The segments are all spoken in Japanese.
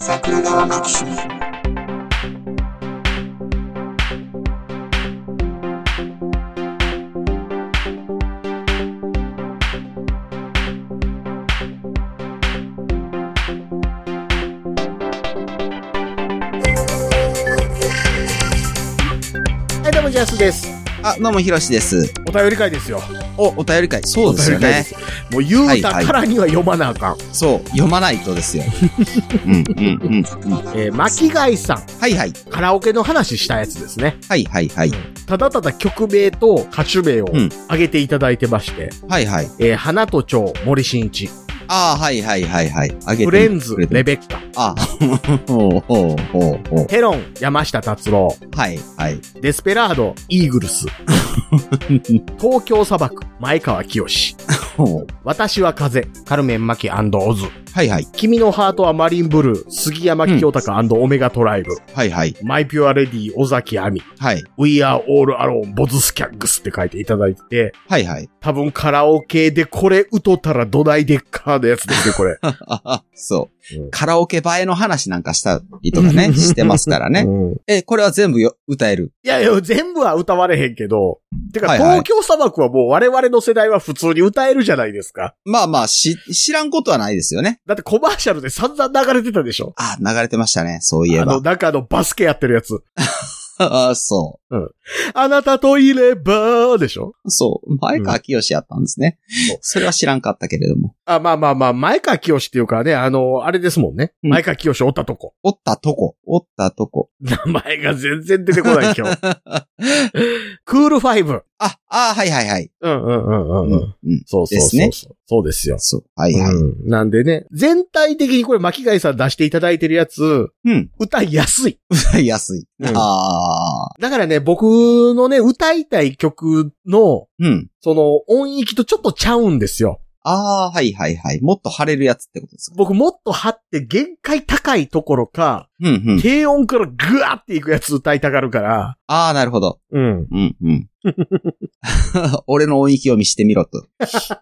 桜川マキシムはい、どうも、ジャスです。あ、どうも、ひろしです。お便り会ですよ。お、お便り会。そうですよね。もう言うたからには読まなあかん。そう、読まないとですよ。うん、うん、うん。うんえー、巻貝さん、はいはい。カラオケの話したやつですね。はいはいはい。ただただ曲名と歌手名をうん挙げていただいてまして、はいはい。えー、花と蝶、森進一、ああ、はいはいはいはい。あげてフレンズ、レベッカ、あ、ほうほうほうほう。ヘロン、山下達郎、はいはい。デスペラード、イーグルス、東京砂漠、前川清、ほう。私は風、カルメン・マキオズ、はいはい。君のハートはマリンブルー、杉山清隆オメガトライブ、はいはい。マイピュアレディ、尾崎亜美、はい。We are all alone, ボズスキャッグスって書いていただいてて、はいはい。多分カラオケでこれ歌ったらどないでっかのやつですね、これ。そううん。カラオケ映えの話なんかしたりとかね、してますからね。うんえ、これは全部よ歌える？いやいや、全部は歌われへんけど、てか、はいはい東京砂漠はもう我々の世代は普通に歌えるじゃないですか。まあまあ、し、知らんことはないですよね。だってコマーシャルで散々流れてたでしょあ、流れてましたね。そういえあの、ば。なんかあの、バスケやってるやつ。あそあなたといれば、でしょ？う。そう。前川清やったんですね。そうそれは知らんかったけれども。あ、まあまあまあ、前川清っていうかね、あの、あれですもんね。うん前川清おったとこ。おったとこ。おったとこ。名前が全然出てこない今日。クールファイブ。あ、あはいはいはい。うんうんうんうんうん。うん。そうそうそうそう。ですねそうですよ。そう。はいはい。うん。なんでね、全体的にこれ巻貝さん出していただいてるやつ、うん。歌いやすい。歌いやすい。うんああ。だからね、僕のね、歌いたい曲の、うん。その音域とちょっとちゃうんですよ。ああ、はいはいはい。もっと晴れるやつってことですか？僕もっと張って限界高いところか、うんうん。低音からグワーっていくやつ歌いたがるから、ああ、なるほど。うん。うんうん。俺の音域を見してみろと。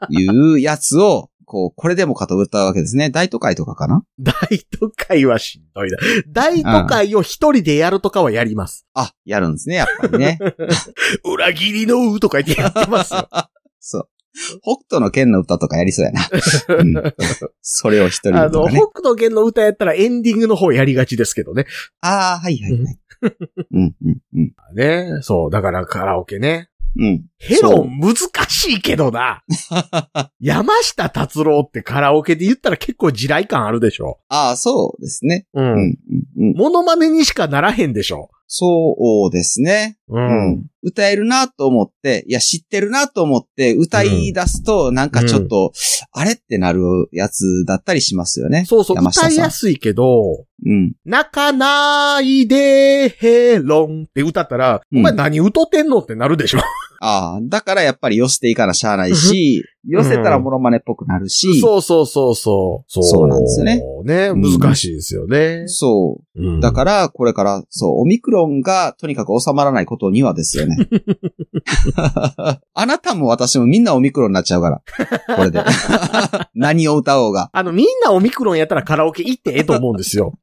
いうやつを、こう、これでもかと歌うわけですね。大都会とかかな？大都会はしんどいな。大都会を一人でやるとかはやります。あ、やるんですね、やっぱりね。裏切りのうとか言ってやってますよ。そう。北斗の剣の歌とかやりそうやな。うんそれを一人あの、でとかね。北斗剣の歌やったらエンディングの方やりがちですけどね。ああ、はいはいはい。うんうんうん。ね。そう。だからカラオケね。うん。ヘロン難しいけどな。山下達郎ってカラオケで言ったら結構地雷感あるでしょ。ああ、そうですね。う。うんんうんうん。モノマネにしかならへんでしょ。そうですね。ううん。。歌えるなと思って、いや、知ってるなと思って、歌い出すと、なんかちょっと、あれってなるやつだったりしますよね。そうそう、歌いやすいけど、うん。泣かないでヘロンって歌ったら、うんお前何歌ってんのってなるでしょ。ああ、だからやっぱり寄せていかなしゃあないし、寄せたらモノマネっぽくなるし、そうそうそうそう。そうそうなんですよね。ね、うん難しいですよね。そう。うんだから、これから、そう、オミクロンがとにかく収まらないことにはですよね。あなたも私もみんなオミクロンになっちゃうから。これで。何を歌おうが。あの、みんなオミクロンやったらカラオケ行ってええと思うんですよ。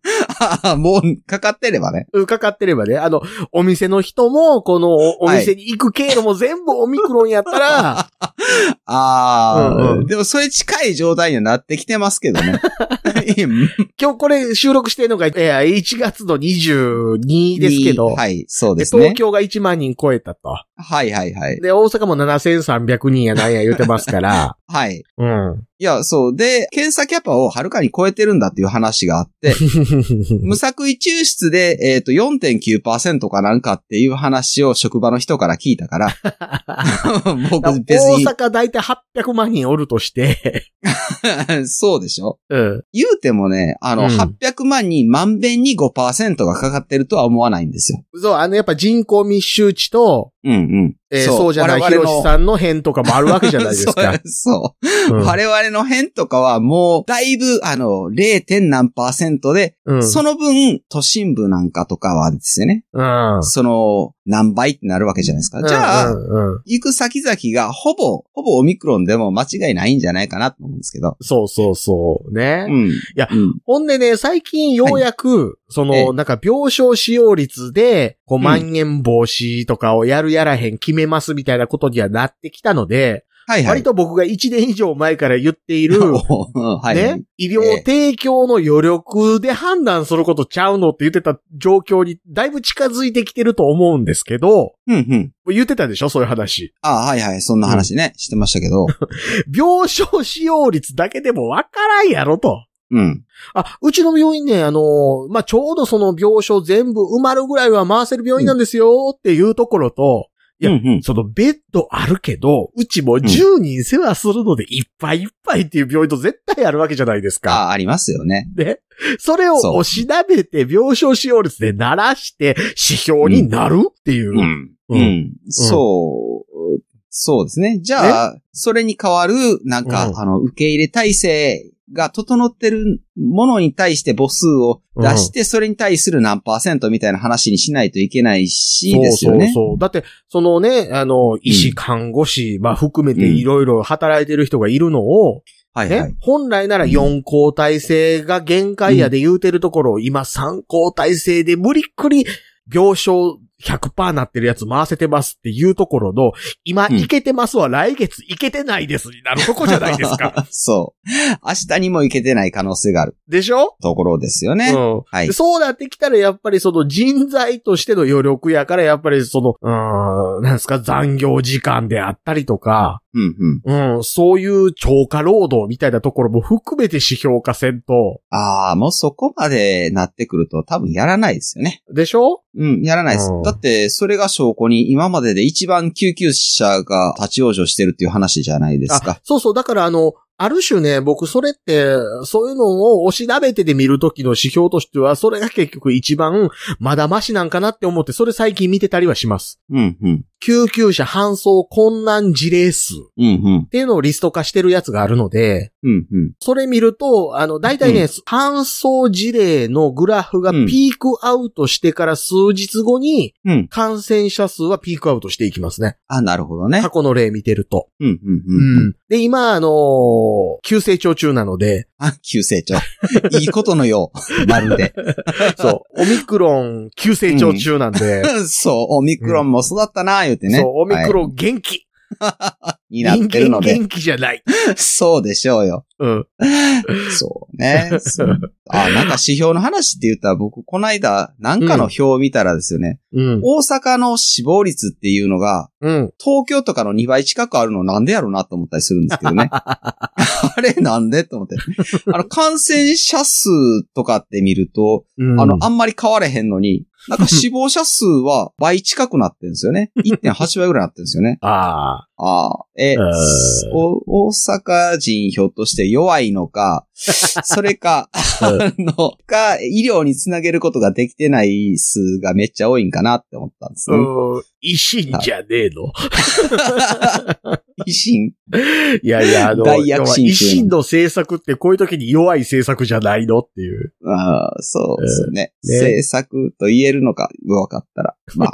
もう、かかってればね。うんかかってればね。あの、お店の人も、このおお店に行く経路も全部オミクロンやったら、ああ、うんうんでもそれ近い状態にはなってきてますけどね。今日これ収録してるのが、えー1月の22ですけど、はい、そうでですね東。京が1万人超えたと。はいはいはい。で、大阪も7300人やなんや言うてますから、はい。うん。いや、そう。で、検査キャパをはるかに超えてるんだっていう話があって、無作為抽出で、えっ、ー、と、4.9%かなんかっていう話を職場の人から聞いたから、僕別に。大阪大体800万人おるとして。そうでしょ？うん。言うてもね、あの、うん、800万人べんに5%がかかってるとは思わないんですよ。そう、あの、やっぱ人口密集地と、うんうん。えー、そうじゃないヒロさんの編とかもあるわけじゃないですか。そう,そう、うん、我々の編とかはもう、だいぶ、あの、0. 点何パーセントで、うん、その分、都心部なんかとかはですよね。うん、その、何倍ってなるわけじゃないですか。じゃあ、行く先々がほぼ、ほぼオミクロンでも間違いないんじゃないかなと思うんですけど。そうそうそうね。うん。いや、ほんでね、最近ようやく、その、なんか病床使用率で、こう、まん延防止とかをやるやらへん決めますみたいなことにはなってきたので、はいはい、割と僕が1年以上前から言っている、はいね、医療提供の余力で判断することちゃうのって言ってた状況にだいぶ近づいてきてると思うんですけど、うんうん、言ってたでしょそういう話。ああ、はいはい、そんな話ね、うん、してましたけど。病床使用率だけでもわからんやろと。うん。あ、うちの病院ね、あのー、まあ、ちょうどその病床全部埋まるぐらいは回せる病院なんですよっていうところと、いや、うんうん、そのベッドあるけど、うちも10人世話するのでいっぱいいっぱいっていう病院と絶対あるわけじゃないですか。あ、ありますよね。で。それを押しなべて病床使用率で鳴らして指標になるっていう。うん。うん。うんうん、そそうですね。じゃあ、それに代わる、なんか、うん、あの、受け入れ体制が整ってるものに対して母数を出して、うん、それに対する何パーセントみたいな話にしないといけないし、ですよね。そうそうだって、そのね、あの、医師、看護師、まあ含めていろいろ働いてる人がいるのを、はい、はい、本来なら4交代制が限界やで言うてるところを、今3交代制で無理っくり病床100%なってるやつ回せてますっていうところの、今いけてますは来月いけてないですになるとこじゃないですか。そう。明日にもいけてない可能性がある。でしょ？ところですよね。うん。はい。そうなってきたらやっぱりその人材としての余力やからやっぱりその、うん、なんですか、残業時間であったりとか、うんうん。うん、そういう超過労働みたいなところも含めて指標化せんと。ああ、もうそこまでなってくると多分やらないですよね。でしょ？うん、やらないです。ってそれが証拠に今までで一番救急車が立ち往生してるっていう話じゃないですか。そうそう、だからあの、ある種ね、僕それって、そういうのを押しべてで見るときの指標としては、それが結局一番まだましなんかなって思って、それ最近見てたりはします。うん、うん。救急車搬送困難事例数っていうのをリスト化してるやつがあるので、うんうん、それ見ると、あの、大体ね、搬送事例のグラフがピークアウトしてから数日後に、感染者数はピークアウトしていきますね。あ、なるほどね。過去の例見てると。うんうんうん、で、今、あの、急成長中なので。あ、急成長。いいことのよう。まるで。そう。オミクロン急成長中なんで。そう。オミクロンも育ったな、言てね。そう、オミクロン元気。はい、になってるので。元気じゃない。そうでしょうよ。うん。そうね。あ、なんか指標の話って言ったら僕、この間、なんかの表を見たらですよね。うん。大阪の死亡率っていうのが、うん。東京とかの2倍近くあるのなんでやろうなと思ったりするんですけどね。あれなんでと思って。あの、感染者数とかって見ると、うん、あの、あんまり変われへんのに、なんか死亡者数は倍近くなってるんですよね。1.8倍ぐらいなってるんですよね。ああ。ああ。え、大阪人ひょっとして弱いのか、それか、あの、か、医療につなげることができてない数がめっちゃ多いんかなって思ったんですね。維新じゃねえの？維新いやいや、あの、大躍進維新の政策ってこういう時に弱い政策じゃないのっていう。ああ、そうですね,、えー、ね。政策と言えるのか、分かったら。まあ、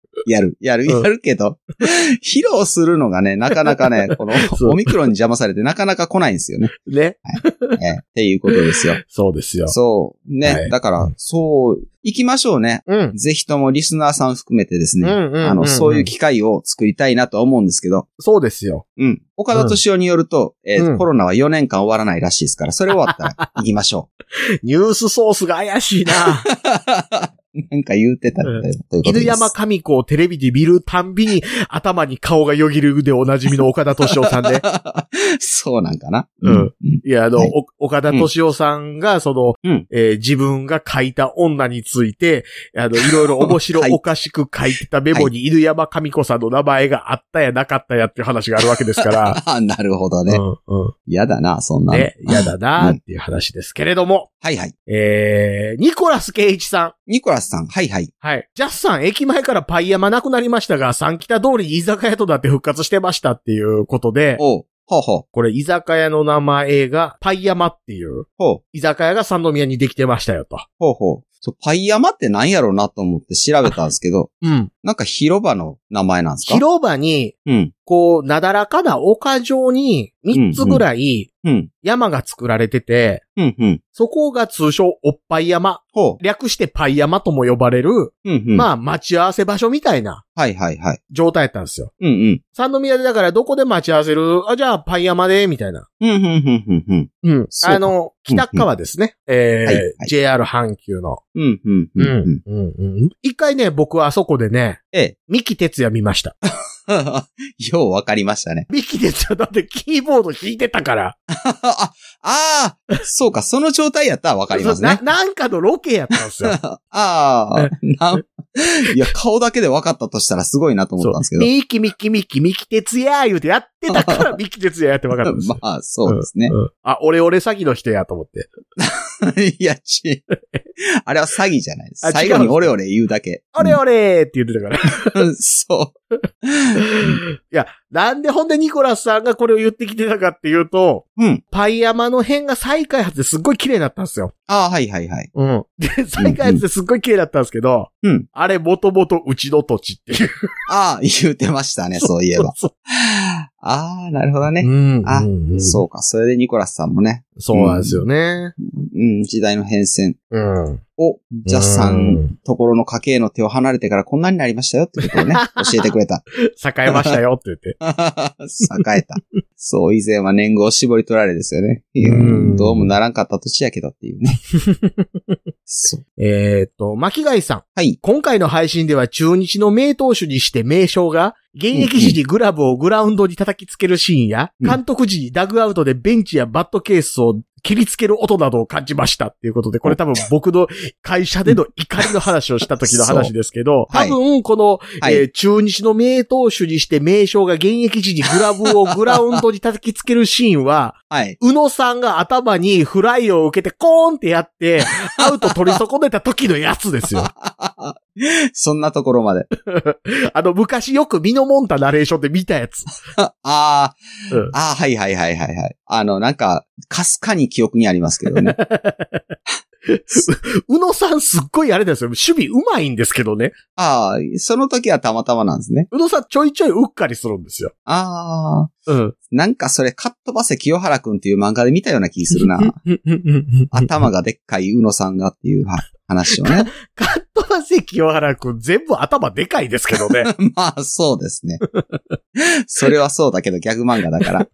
やるけど、披露するのがね、なかなかね、このオミクロンに邪魔されてなかなか来ないんですよね。ね。ええっていうことですよ。そうですよ。そう。ね。はいだから、そう、行きましょうね。うん。ぜひともリスナーさん含めてですね。うんうんうんうんあの、そういう機会を作りたいなとは思うんですけど、そうですよ。うん。岡田敏夫によると、えーうんコロナは4年間終わらないらしいですから、それ終わったら行きましょニュースソースが怪しいな。う。なんか言うてたんだよ。ということ犬山神子をテレビで見るたんびに頭に顔がよぎるでおなじみの岡田敏夫さんで。そうなんかな。うん。いや、あの、はいお岡田敏夫さんが、その、うんえー自分が書いた女について、あの、いろいろ面白はいおかしく書いてたメモに犬山神子さんの名前があったやなかったやっていう話があるわけですから。あ なるほどね。うんうん。嫌だな、そんなの。ね、嫌だなっていう話ですけれども、はいはい。えー、ニコラスケイチさん。ニコラスさん、はいはい。はい。ジャスさん、駅前からパイ山なくなりましたが、三北通りに居酒屋となって復活してましたっていうことで、おう、ほうほう、これ居酒屋の名前がパイ山っていうほう、居酒屋が三宮にできてましたよと。ほうほう。そう、パイ山って何やろうなと思って調べたんですけど、うん。なんか広場の名前なんですか？広場に、うん、こう、なだらかな丘状に三つぐらいうん、山が作られてて、うん、うん。そこが通称おっぱい山。ほ略してパイ山とも呼ばれる、う、うん、うん。まあ待ち合わせ場所みたいなはいはいはい。状態やったんですよ。うん、うん。三宮でだからどこで待ち合わせる？あ、じゃあパイ山で、みたいな。うん、うん、うん、うん、うん。うん。あの、北側ですね。えーはいはい JR 阪急の。うん、うん、うん。うん。うん。うん。一回ね、僕はあそこでね、ええ。三木哲也見ました。ようわかりましたね。三木哲也だってキーボード弾いてたから。あ、ああ、そうか、その状態やったらわかりますね。な、なんかのロケやったんですよ。ああ、いや、顔だけで分かったとしたらすごいなと思ったんですけど。ミキミキミキミキ哲也言うてやってたから ミキ哲也やって分かったんですよ。まあ、そうですね。うんあ、俺俺詐欺の人やと思って。いや、ち、あれは詐欺じゃないですあ。最後にオレオレ言うだけ。俺俺って言ってたから。うん そう。いや、なんでほんでニコラスさんがこれを言ってきてたかっていうと、うん。パイ山の辺が再開発ですっごい綺麗になったんですよ。ああ、はいはいはい。うん。で、再開発ですっごい綺麗だったんですけど、うん。あれもともとうちの土地っていう。ああ、言うてましたね、そういえば。そうああ、なるほどね。んあうんそうか、それでニコラスさんもね、そうなんですよね。うん、時代の変遷うん。を、ジャスさうんんところの家系の手を離れてからこんなになりましたよってことをね、教えてくれた。栄えましたよって言って。栄えた。そう、以前は年号絞り取られですよね。うんどうもならんかった土地やけどっていうね。そう。えーっと、巻貝さん。はい。今回の配信では中日の名投手にして名将が、現役時にグラブをグラウンドに叩きつけるシーンや、うん監督時にダグアウトでベンチやバットケースを切りつける音などを感じましたっていうことで、これ多分僕の会社での怒りの話をした時の話ですけど、多分この、はいえー中日の名投手にして名将が現役時にグラブをグラウンドに叩きつけるシーンは、はい。宇野さんが頭にフライを受けてコーンってやって、アウト取り損ねた時のやつですよ。そんなところまで。あの、昔よくミノモンタナレーションで見たやつ。ああ、うんああ、はいはいはいはいはい。あの、なんか、かすかに記憶にありますけどね。宇野さんすっごいあれですよ。守備うまいんですけどね。ああ、その時はたまたまなんですね。宇野さんちょいちょいうっかりするんですよ。ああ、うん。なんかそれ、カットバセ清原くんっていう漫画で見たような気するな。頭がでっかい宇野さんがっていうは話をね。カットバセ清原くん全部頭でかいですけどね。まあ、そうですね。それはそうだけど、ギャグ漫画だから。っ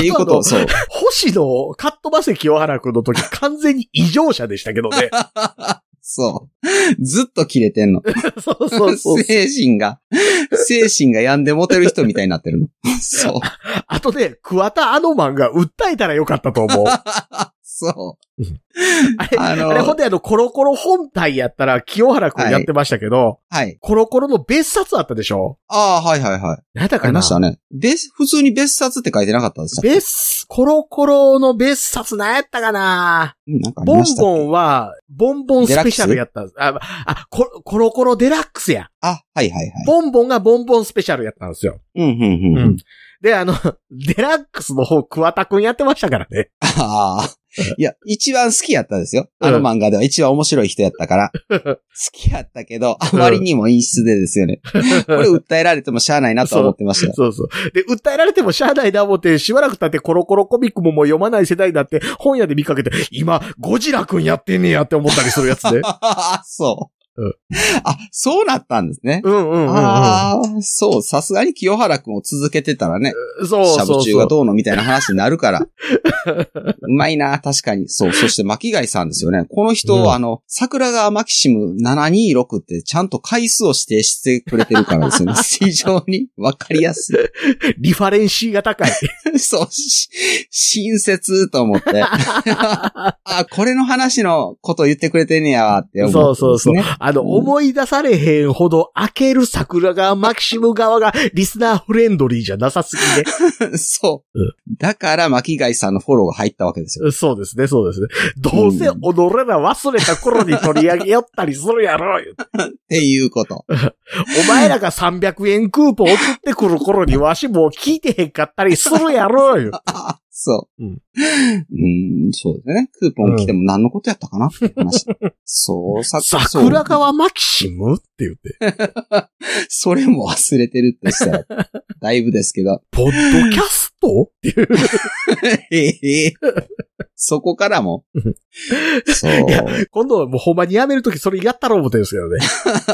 ていうことを、そう。星野カットバセ清原くんの時完全に異常者でしたけどね。そう。ずっと切れてんの。そうそうそう。精神が、精神が病んでモテる人みたいになってるの。そう。あとね、桑田アノマンが訴えたらよかったと思う。そう。あれ、あのあれほんであの、コロコロ本体やったら清原くんやってましたけど、はい。コロコロの別冊あったでしょ？ああ、はいはいはい。あ何だかな？りましたね。別、普通に別冊って書いてなかったでした別、コロコロの別冊何やったかな？うんなんかボンましたっけ？ボンは、ボンボンスペシャルやったんです。あ、あコロ、コロコロデラックスや。あ、はいはいはい。ボンボンがボンボンスペシャルやったんですよ。うん、うん、うん。ううんん。で、あの、デラックスの方、桑田くんやってましたからね。ああ。いや、一番好きやったですよ。うんあの漫画では一番面白い人やったから。好きやったけど、あまりにも陰湿でですよね。これ訴えられてもしゃあないなとは思ってましたよ。そうそう。で、訴えられてもしゃあないな思って、しばらく経ってコロコロコミックももう読まない世代になって、本屋で見かけて、今、ゴジラくんやってんねやって思ったりするやつで。あそう。うんあ、そうなったんですね。うんうんうんうん。ああ、そう、さすがに清原くんを続けてたらね、そうしゃぶ中がそうそう。どうのみたいな話になるから。うまいな、確かに。そう、そして巻貝さんですよね。この人、うんあの、桜川マキシム726ってちゃんと回数を指定してくれてるからですよね。非常にわかりやすリファレンシーが高い。い。そう、し親切と思って。あ、これの話のこと言ってくれてんねやわって思って、そうそうそうね。あの、うん思い出されへんほど開ける桜川マキシム側がリスナーフレンドリーじゃなさすぎね。そう。うんだから、巻貝さんのフォローが入ったわけですよ。そうですね、そうですね。どうせうん踊れら忘れた頃に取り上げよったりするやろ。言うてっていうこと。お前らが300円クーポン送ってくる頃にわしもう聞いてへんかったりするやろ。言うてあ そう。うんうん、そうですね。クーポン来ても何のことやったかなって話。そう、さ桜川マキシムって言って。それも忘れてるってしたら、だいぶですけど。ポッドキャスト？っていう。え えそこからも。そう。いや今度はもうほんまにやめるときそれやったろう思ってるんですけどね。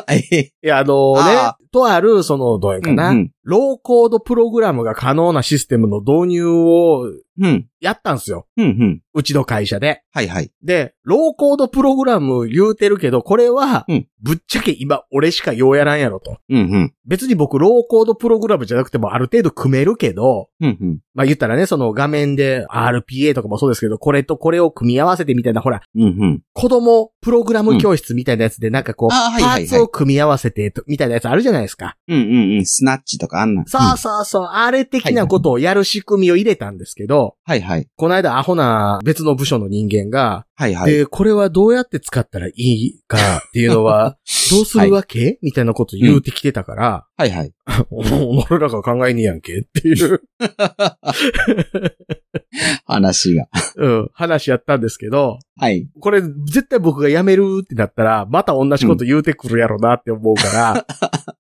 え えいや、あのねあ、とある、その、どうやんかな、うんうんローコードプログラムが可能なシステムの導入をうん。やったんですよ。うん。うん。うちの会社で。はいはい。で、ローコードプログラム言うてるけど、これはうん、ぶっちゃけ今俺しかようやらんやろと。うんうん。別に僕ローコードプログラムじゃなくてもある程度組めるけど、うんうん。まあ言ったらね、その画面で RPA とかもそうですけど、これとこれを組み合わせてみたいな、ほら、うんうん。子供プログラム教室みたいなやつでなんかこう、あはいはいはいパーツを組み合わせてと、みたいなやつあるじゃないですか。うんうんうん。スナッチとかあんなん。そうそうそう、あれ的なことをやる仕組みを入れたんですけど、はいはい。この間アホな別の部署の人間が、はいはい。で、これはどうやって使ったらいいかっていうのは、どうするわけ、みたいなこと言うてきてたから、はいはい。お俺らが考えにやんけっていう、話が。うん、話やったんですけど、はい。これ絶対僕が辞めるってなったら、また同じこと言うてくるやろなって思うから、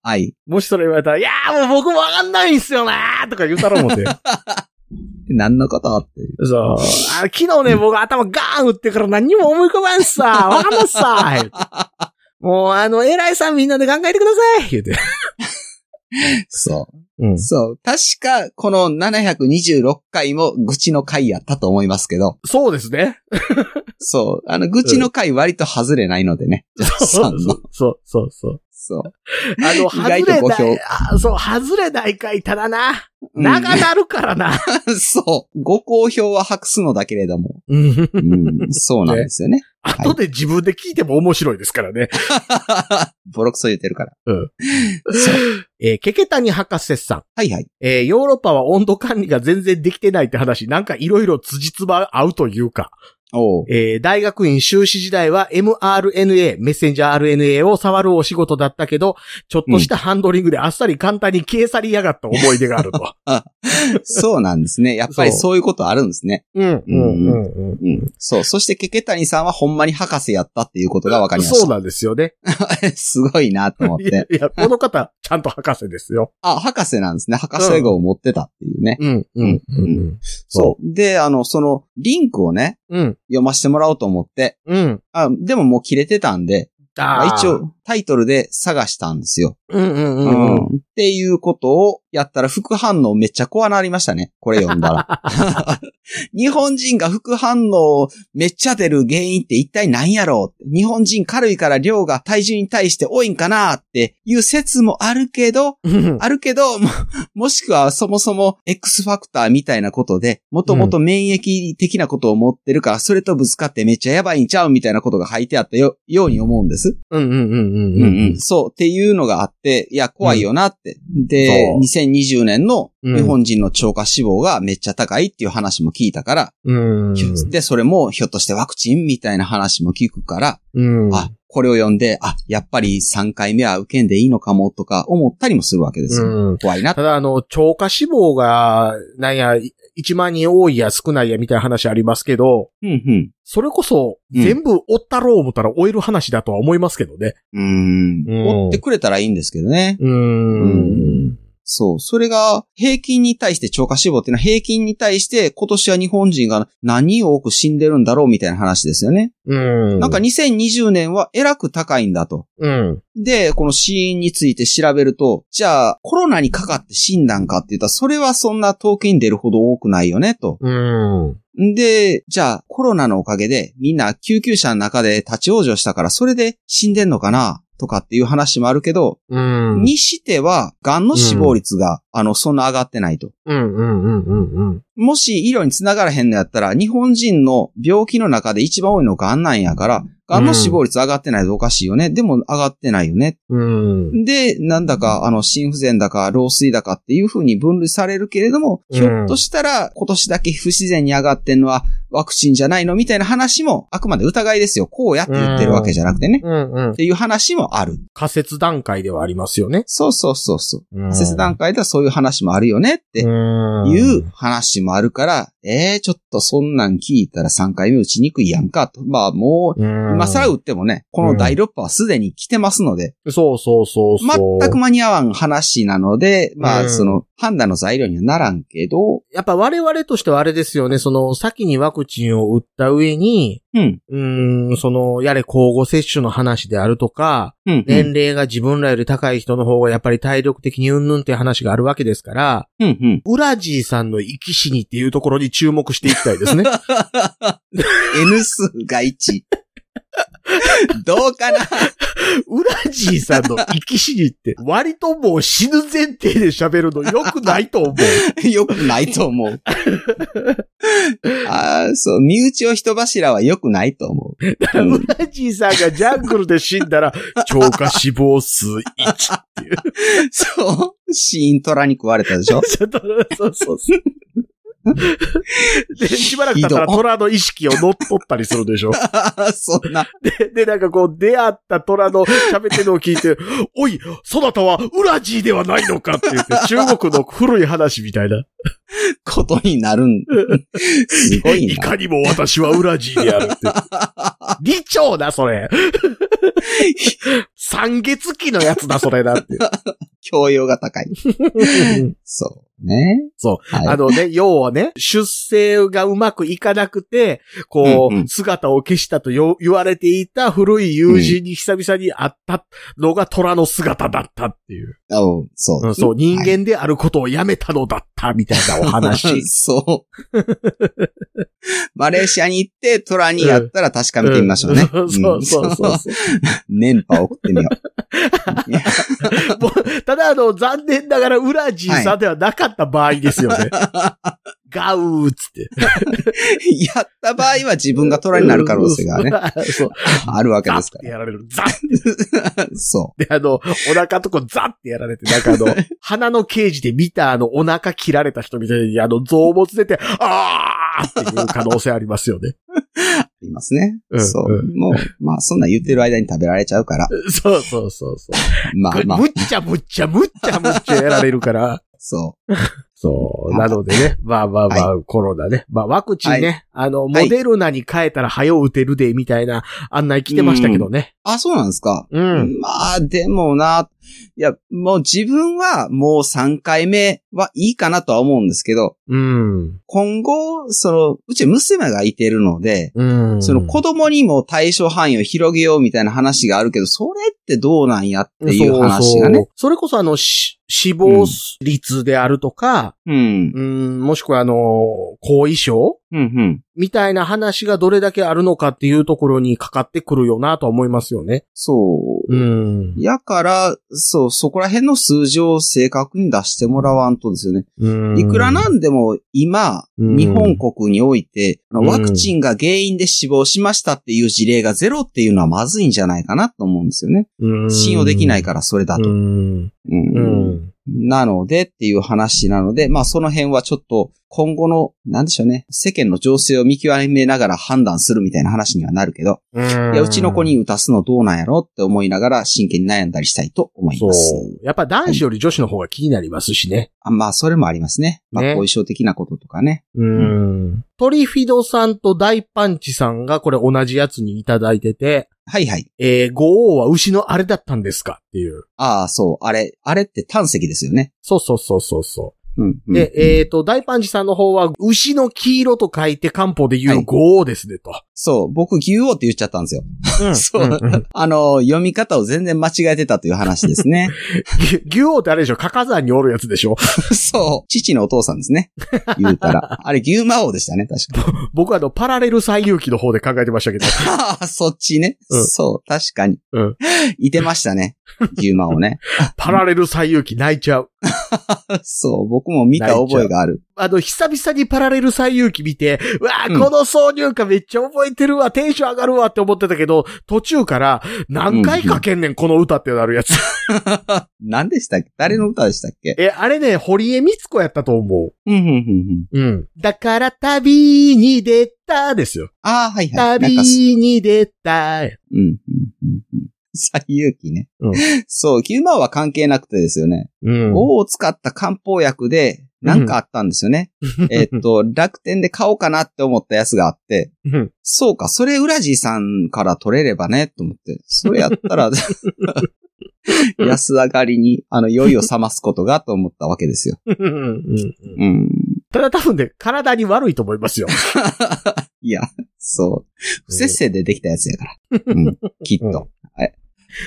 はい。もしそれ言われたら、いやーもう僕もわかんないんすよなーとか言うたら思って。何のことっていう。そう。あ昨日ね、僕頭ガーン打ってから何にも思い浮かばんさ。わかんないさ。もうあの、偉いさんみんなで考えてください。言うて。そうう。ん。そう。確か、この726回も愚痴の回やったと思いますけど、そうですね。そう。あの、愚痴の回割と外れないのでね。ジャスさんの。そうそうそう。そう。あの、意外れない、あそう、外れないかいただな。うん長なるからな。そう。ご好評は白すのだけれども。うんうん、そうなんですよね。後で自分で聞いても面白いですからね。ボロクソ言ってるから。うん。そう。えーケケタニ博士さん。はいはい。えーヨーロッパは温度管理が全然できてないって話、なんかいろいろ辻褄合うというか。えー大学院修士時代は mRNA、メッセンジャー RNA を触るお仕事だったけど、ちょっとしたハンドリングであっさり簡単に消え去りやがった思い出があると。そうなんですね。やっぱりそういうことあるんですね。うん、うん、うん。うん。そう。そして、ケケタニさんはほんまに博士やったっていうことが分かりました。そうなんですよね。すごいなと思って。いや、この方、ちゃんと博士ですよ。あ、博士なんですね。博士号を持ってたっていうね。うん、うん、うん。そう。で、あの、その、リンクをね、うん、読ませてもらおうと思って、うん。あ、でももう切れてたんで、あー一。応、タイトルで探したんですよ。うん、うん、う、うんうん。っていうことをやったら副反応めっちゃ怖なりましたね。これ読んだら。日本人が副反応めっちゃ出る原因って一体何やろう？日本人軽いから量が体重に対して多いんかなっていう説もあるけど、うんあるけど、ももしくはそもそも X ファクターみたいなことで、もともと免疫的なことを持ってるから、それとぶつかってめっちゃやばいんちゃうみたいなことが書いてあったよ、ように思うんです。うん、うん、うん、うん。うんうん。そう、っていうのがあって、いや、怖いよなって。で、2020年の日本人の超過死亡がめっちゃ高いっていう話も聞いたから、うん。で、それもひょっとしてワクチンみたいな話も聞くから、うん。あ、これを読んで、あ、やっぱり3回目は受けんでいいのかもとか思ったりもするわけですよ。うん怖いな。ただ、あの、超過死亡が、なんや、1万人多いや少ないやみたいな話ありますけど、うんうん。それこそ、うん全部追ったろう思ったら追える話だとは思いますけどね。うーん。うん追ってくれたらいいんですけどね。うーん。そう。それが、平均に対して超過死亡っていうのは平均に対して今年は日本人が何多く死んでるんだろうみたいな話ですよね。うん。なんか2020年はえらく高いんだと。うん。で、この死因について調べると、じゃあコロナにかかって死んだんかって言ったら、それはそんな統計に出るほど多くないよねと。うん。んで、じゃあコロナのおかげでみんな救急車の中で立ち往生したからそれで死んでんのかなとかっていう話もあるけど、うん。にしては、癌の死亡率が、あの、そんな上がってないと。うんうんうんうんうん。もし医療につながらへんのやったら、日本人の病気の中で一番多いの癌なんやから、癌の死亡率上がってないとおかしいよね。でも上がってないよね。うん。で、なんだか、あの、心不全だか、老衰だかっていう風に分類されるけれども、うんひょっとしたら今年だけ不自然に上がってんのはワクチンじゃないのみたいな話も、あくまで疑いですよ。こうやって言ってるわけじゃなくてね。うんうんっ。ていう話もある。仮説段階ではありますよね。そうそうそうそう。うん仮説段階ではそういう話もあるよねってうんいう話もあるから、ええー、ちょっとそんなん聞いたら3回目打ちにくいやんかと。まあもう、うん今更打ってもね、この第6波はすでに来てますので、そうそうそうそう。全く間に合わん話なので、まうんあその判断の材料にはならんけど、やっぱ我々としてはあれですよね、その、先にワクチンを打った上に、うん、うーん、その、やれ交互接種の話であるとか、うん、うん、年齢が自分らより高い人の方がやっぱり体力的にうんぬんっていう話があるわけですから、うん、うん。ウラジーさんの生き死にっていうところに注目していきたいですね。N 数が1。どうかな？ウラジーさんの生き死にって、割ともう死ぬ前提で喋るの良くないと思う。よくないと思う。ああ、そう、身内を人柱はよくないと思う。ウラジーさんがジャングルで死んだら、超過死亡数1っていう。そう？死因虎に食われたでしょ？そうそうそう。で、しばらく経ったら虎の意識を乗っ取ったりするでしょ。そんな。で、で、なんかこう、出会った虎の喋ってるのを聞いて、おい、そなたはウラジーではないのかって言って、中国の古い話みたいな。ことになるん。すごいな。いかにも私はウラジーであるって。理長だ、それ。三月期のやつだ、それだって。教養が高い。そうね。そう。はいあのね、要はね、出生がうまくいかなくて、こう、うんうん姿を消したとよ言われていた古い友人に久々に会ったのが虎の姿だったっていう。おうそう、うんそう、人はい。間であることをやめたのだった、みたいなお話 そう。マレーシアに行って、トラにやったら確かめてみましょうね。うんそうそうそうそう。年波送ってみよう。もうただあの、残念ながらウラジーさんではなかった場合ですよね。ガウーっつって。やった場合は自分がトラになる可能性がね、そう。あるわけですかてやられる。ザッら。そで、あの、お腹とこザッてやられて、なんかあの、鼻のケージで見たあの、お腹切られた人みたいに、あの、臓物出て、あーっていう可能性ありますよね。う。ありますね。うんそうう。もう、まあそんなん言ってる間に食べられちゃうから。そうそうそうそう。まあまあむ、っちゃむっちゃむっちゃむっちゃやられるから。そそう。なのでね、まあまあまあ、コロナね。まあワクチンね、あの、モデルナに変えたら早う打てるで、みたいな案内来てましたけどね。う。あ、そうなんですか。うん。まあ、でもな、いや、もう自分はもう3回目はいいかなとは思うんですけど、うん。今後、その、うち娘がいてるので、うん。その子供にも対象範囲を広げようみたいな話があるけど、それってどうなんやっていう話がね。そうそうそれこそあの、し死亡率であるとか、うん。うん、もしくはあの、後遺症うん、うん。みたいな話がどれだけあるのかっていうところにかかってくるよなとは思いますよね。そう。うん。やから、そう、そこら辺の数字を正確に出してもらわんとですよね。うんいくらなんでも今、うん日本国において、ワクチンが原因で死亡しましたっていう事例がゼロっていうのはまずいんじゃないかなと思うんですよね。うん信用できないからそれだと。うん。なのでっていう話なので、まあその辺はちょっと今後の、なんでしょうね、世間の情勢を見極めながら判断するみたいな話にはなるけど、うん。いや、うちの子に打たすのどうなんやろって思いながら真剣に悩んだりしたいと思いそます。う。やっぱ男子より女子の方が気になりますしね。あまあ、それもありますね。まねあ、後遺症的なこととかね。うん。トリフィドさんと大パンチさんがこれ同じやつにいただいてて、はいはい。えー、五王は牛のあれだったんですか？っていう。ああ、そう。あれ、あれって胆石ですよね。そうそうそうそうそうん。う。で、えっ、と、大パンチさんの方は、牛の黄色と書いて漢方で言はいう五王ですね、と。そう。僕、牛王って言っちゃったんですよ。そう。んんんあの、読み方を全然間違えてたという話ですね。牛 牛王ってあれでしょカカ山におるやつでしょ そう。父のお父さんですね。言うたら。あれ、牛魔王でしたね、確か。僕はあの、パラレル最遊記の方で考えてましたけど。そっちね。うんそう、確かに。うんいてましたね。牛魔王ね。パラレル最遊記泣いちゃう。そう、僕も見た覚えがある。あの、久々にパラレル最遊記見て、うわあ、うんこの挿入歌めっちゃ覚えてるわ、テンション上がるわって思ってたけど、途中から何回かけんねん、この歌ってなるやつ。何でしたっけ？誰の歌でしたっけ？え、あれね、堀江光子やったと思うん、うん、うん、うん。う。うん。だから旅に出たですよ。ああ、はいはい。旅に出た。うん、うん、うん。うん最勇気ね。うんそう、牛魔王は関係なくてですよね。うん。王を使った漢方薬で、なんかあったんですよね。えっと、楽天で買おうかなって思ったやつがあって、うんそうか、それウラジさんから取れればね、と思って。それやったら、安上がりに、あの、酔いを覚ますことがと思ったわけですよ。うんうんうんうん。ただ多分ね、体に悪いと思いますよ。いや、そう。不節制でできたやつやから。うん。きっと。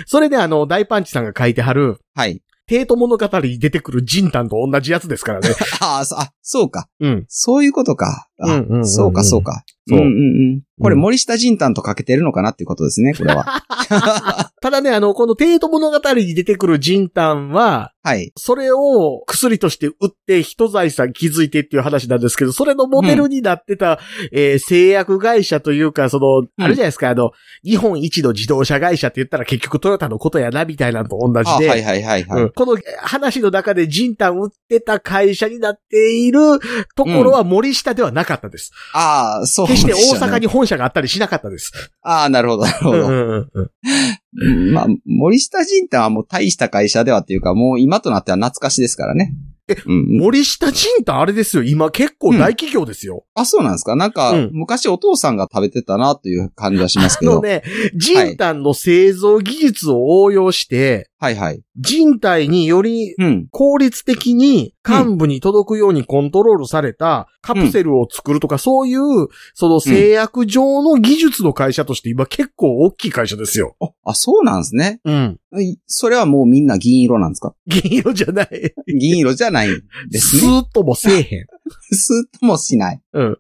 それであの、大パンチさんが書いてはる、はい。帝都物語に出てくるジンタンと同じやつですからね。ああ、そあ、そうか。うん。そういうことか。あうんうんうんうんそうか、そうか。そううんうんうん。これ森下仁丹とかけてるのかなっていうことですね、これは。ただね、あの、この帝都物語に出てくるジンタンは、はい。それを薬として売って人財産築いてっていう話なんですけど、それのモデルになってた、えー製薬会社というか、その、あるじゃないですか、あの、日本一の自動車会社って言ったら結局トヨタのことやな、みたいなのと同じで、あはいはいはいはい。うんこの話の中でジンタン売ってた会社になっているところは森下ではなかったです。ああ、そうで決して大阪に本社があったりしなかったです。ああ、なるほど、なるほど。うんうんうんうんうんまあ、森下仁丹はもう大した会社ではっていうか、もう今となっては懐かしですからね。うん、森下ジンタンあれですよ。今結構大企業ですよ。あ、そうなんですか？なんか、うん昔お父さんが食べてたなという感じはしますけど。あのね、ジンタンの製造技術を応用して、はいはい。人体によりうん。効率的に幹部に届くようにコントロールされたカプセルを作るとか、そういう、その製薬上の技術の会社として今結構大きい会社ですよ。あ、あそうなんですね。うん。いそれはもうみんな銀色なんですか？銀色じゃない。銀色じゃないんですスね。ーッともせえへん。スーッともしない。うん。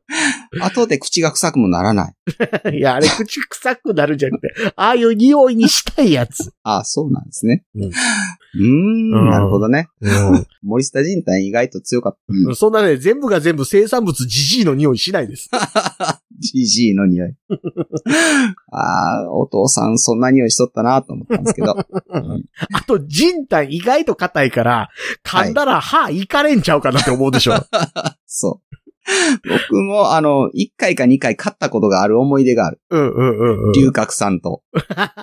後で口が臭くもならない。いや、あれ口臭くなるんじゃなくて、ああいう匂いにしたいやつ。あ、そうなんですね。うんうーん、うんなるほどね。うん森下仁丹意外と強かった。うんそんなね、全部が全部生産物ジジイの匂いしないです。ジジイの匂い。ああ、お父さんそんな匂いしとったなと思ったんですけど。あと、人体意外と硬いから、噛んだら歯いかれんちゃうかなって思うでしょ。そう。僕も、あの、1回か2回買ったことがある思い出がある。うんうんうんうん。龍角散と。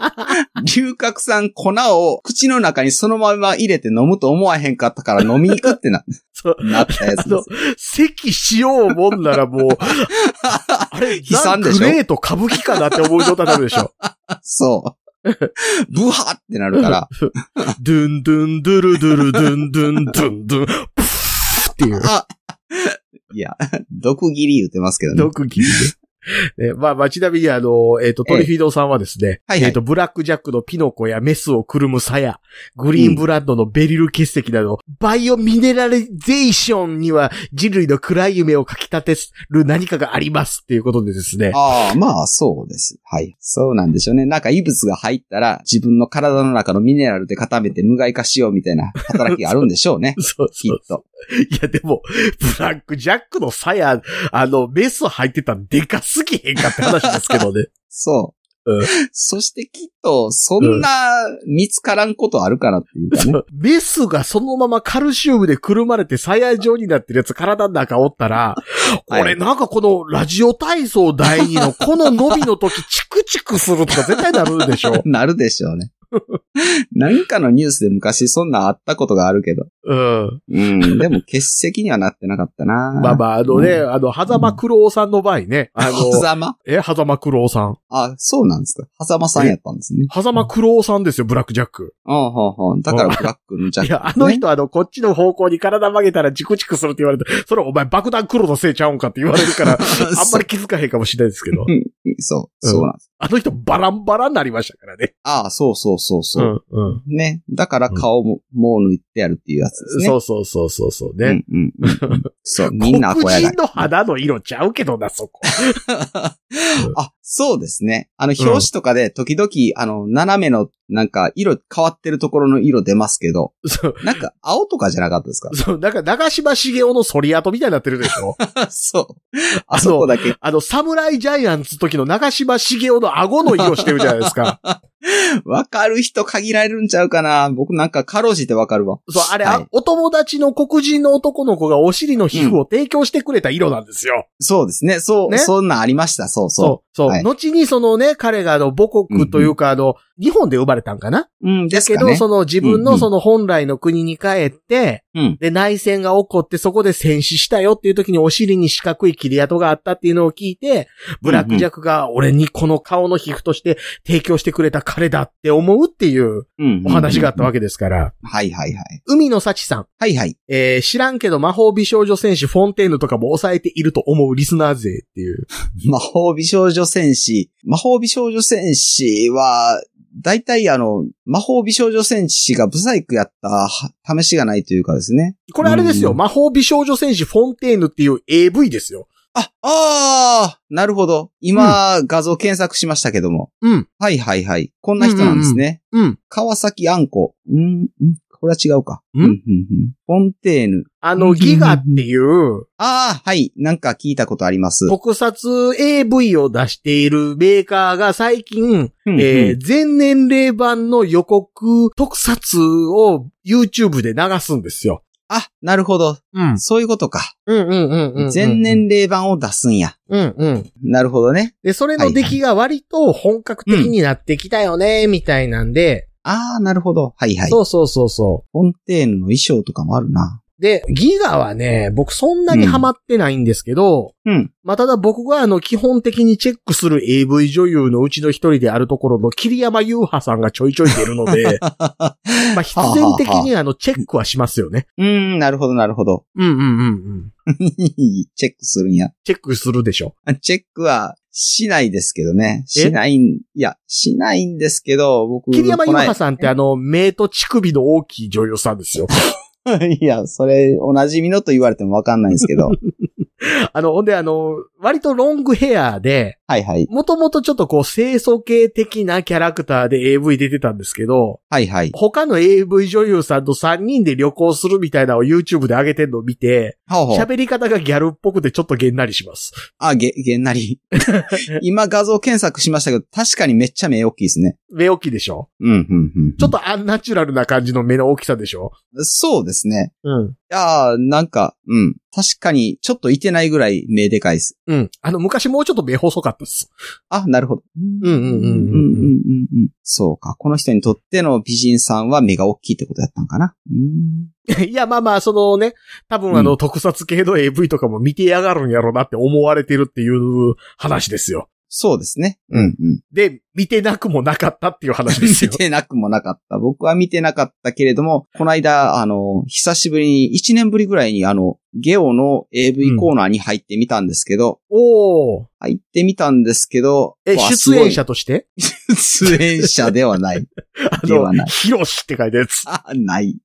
龍角散粉を口の中にそのまま入れて飲むと思わへんかったから飲みに行くってな、そうなったやつです咳しようもんならもう、あれ、悲惨でしょ？ザグレート歌舞伎かなって思い状態になるでしょ？そう。ブハってなるから。ドゥンドゥンドゥルドゥルドゥンドゥンドゥンドゥン、プーっていう。あいや、毒切り言ってますけどね。毒切りで。ね、まあまあ、ちなみにあの、えっ、と、トリフィードさんはですね、はいはいえっ、と、ブラックジャックのピノコやメスをくるむサヤ、グリーンブラッドのベリル結石など、バイオミネラリゼーションには人類の暗い夢をかき立てる何かがありますっていうことでですね。ああ、まあ、そうです。はい。そうなんでしょうね。なんか異物が入ったら、自分の体の中のミネラルで固めて無害化しようみたいな働きがあるんでしょうね。そうきっそう。と。いや、でも、ブラックジャックのサヤ、あの、メス入ってたらでかすぎへんかって話ですけどね。そう。うんそしてきっと、そんな見つからんことあるかなっていうかね。メスがそのままカルシウムでくるまれてサヤ状になってるやつ体の中おったら、こ はいれなんかこのラジオ体操第二のこの伸びの時チクチクするとか絶対なるでしょ。なるでしょうね。なんかのニュースで昔そんなんあったことがあるけど。うん。うん。でも欠席にはなってなかったな。まあまあ、あのね、うあの、狭間九郎さんの場合ね、あの、狭間？え、狭間九郎さん。あ、そうなんですか。狭間さんやったんですね。狭間九郎さんですよ、ブラックジャック。ああ、はあ、はあ。だからブラックのジャック、いや、あの人、あの、こっちの方向に体曲げたらチクチクするって言われて、それお前爆弾黒のせいちゃうんかって言われるから、あんまり気づかへんかもしれないですけど。うんそう、そうなんです。あの人バランバランになりましたからね。ああ、そうそうそうそう。うん、うん。ね。だから顔も、もう抜いてやるっていうやつですね。そうそうそうそうそううんね。うんうんうん。そう、みんな黒小屋が人の肌の色ちゃうけどな、そこ。あ、そうですね。あの、表紙とかで時々、あの、斜めの、なんか、色変わってるところの色出ますけど、そう、なんか、青とかじゃなかったですか？そう、なんか長島茂雄の反り跡みたいになってるでしょ？そう。あそこだけ。あの、サムライジャイアンツ時の長島茂雄の顎の色してるじゃないですか。わかる人限られるんちゃうかな僕なんか、かろうじてわかるわ。そう、あれ、はいあお友達の黒人の男の子がお尻の皮膚を提供してくれた色なんですよ。そうですね。そう、ねそんなんありました。そうそうそ、そう。はい後にそのね、彼があの母国というか、あの、日本で生まれたんかな？う。うん、でだけど、ね。その自分のその本来の国に帰って、うん。で、内戦が起こってそこで戦死したよっていう時にお尻に四角い切り跡があったっていうのを聞いて、ブラックジャックが俺にこの顔の皮膚として提供してくれた彼だって思うっていううん。お話があったわけ。けですから、はいはいはい。海の幸さん、はいはい。えー、知らんけど魔法美少女戦士フォンテーヌとかも抑えていると思うリスナー勢っていう。魔法美少女戦士。魔法美少女戦士は、大体あの、魔法美少女戦士がブサイクやったは試しがないというかですね。これあれですよ、うん魔法美少女戦士フォンテーヌっていう AV ですよ。あ、ああ、なるほど。今、画像検索しましたけども。うん、はいはいはい。こんな人なんですね。うん。川崎あんこ。うん、んこれは違うか。ん？うん、うん、うん。フォンテーヌ。あの、ギガっていう、ああ、はい。なんか聞いたことあります。特撮 AV を出しているメーカーが最近、うんうんえー全年齢版の予告特撮を YouTube で流すんですよ。あ、なるほど。うん。そういうことか。うんうんうんうん。全。年齢版を出すんや。うんうん。なるほどね。で、それの出来が割と本格的になってきたよね、みたいなんで、ああ、なるほど。はいはい。そうそうそうそフォンテーヌの衣装とかもあるな。う。で、ギガはね、僕そんなにハマってないんですけど、うん。まあ、ただ僕があの、基本的にチェックする AV 女優のうちの一人であるところの桐山優派さんがちょいちょい出るので、まあ、必然的にあの、チェックはしますよね。うーん、なるほど、なるほど。うんうんうんうん。チェックするんや。チェックするでしょ。チェックはしないですけどね。え？しないん、いや、しないんですけど、僕。桐山優こない派さんってあの、目と乳首の大きい女優さんですよ。いや、それ、お馴染みのと言われてもわかんないんですけど。あの、ほんであの、割とロングヘアで、はいはい。もともとちょっとこう、清楚系的なキャラクターで AV 出てたんですけど、はいはい。他の AV 女優さんと3人で旅行するみたいなのを YouTube で上げてんのを見て。喋り方がギャルっぽくてちょっとげんなりします。あ、げ、げんなり。今画像検索しましたけど、確かにめっちゃ目大きいですね。目大きいでしょ？うん、うん、うん。ちょっとアンナチュラルな感じの目の大きさでしょ？そうですね。うん。いやなんか、うん。確かに、ちょっといてないぐらい目でかいっす。うん。あの、昔もうちょっと目細かったっす。あ、なるほど。うんうんうんうんうんうんうん。そうか。この人にとっての美人さんは目が大きいってことだったんかな。うん いや、まあまあ、そのね、多分あの、うん、特撮系の AV とかも見てやがるんやろうなって思われてるっていう話ですよ。そうですね。うんうん。で、見てなくもなかったっていう話です見よ。てなくもなかった。僕は見てなかったけれども、この間、あの、久しぶりに、1年ぶりぐらいにあの、ゲオの AV コーナーに入ってみたんですけど、おー。入ってみたんですけど、え、わ出演者として？出演者ではない。ではない、ヒロシって書いたやつ。あ、ない。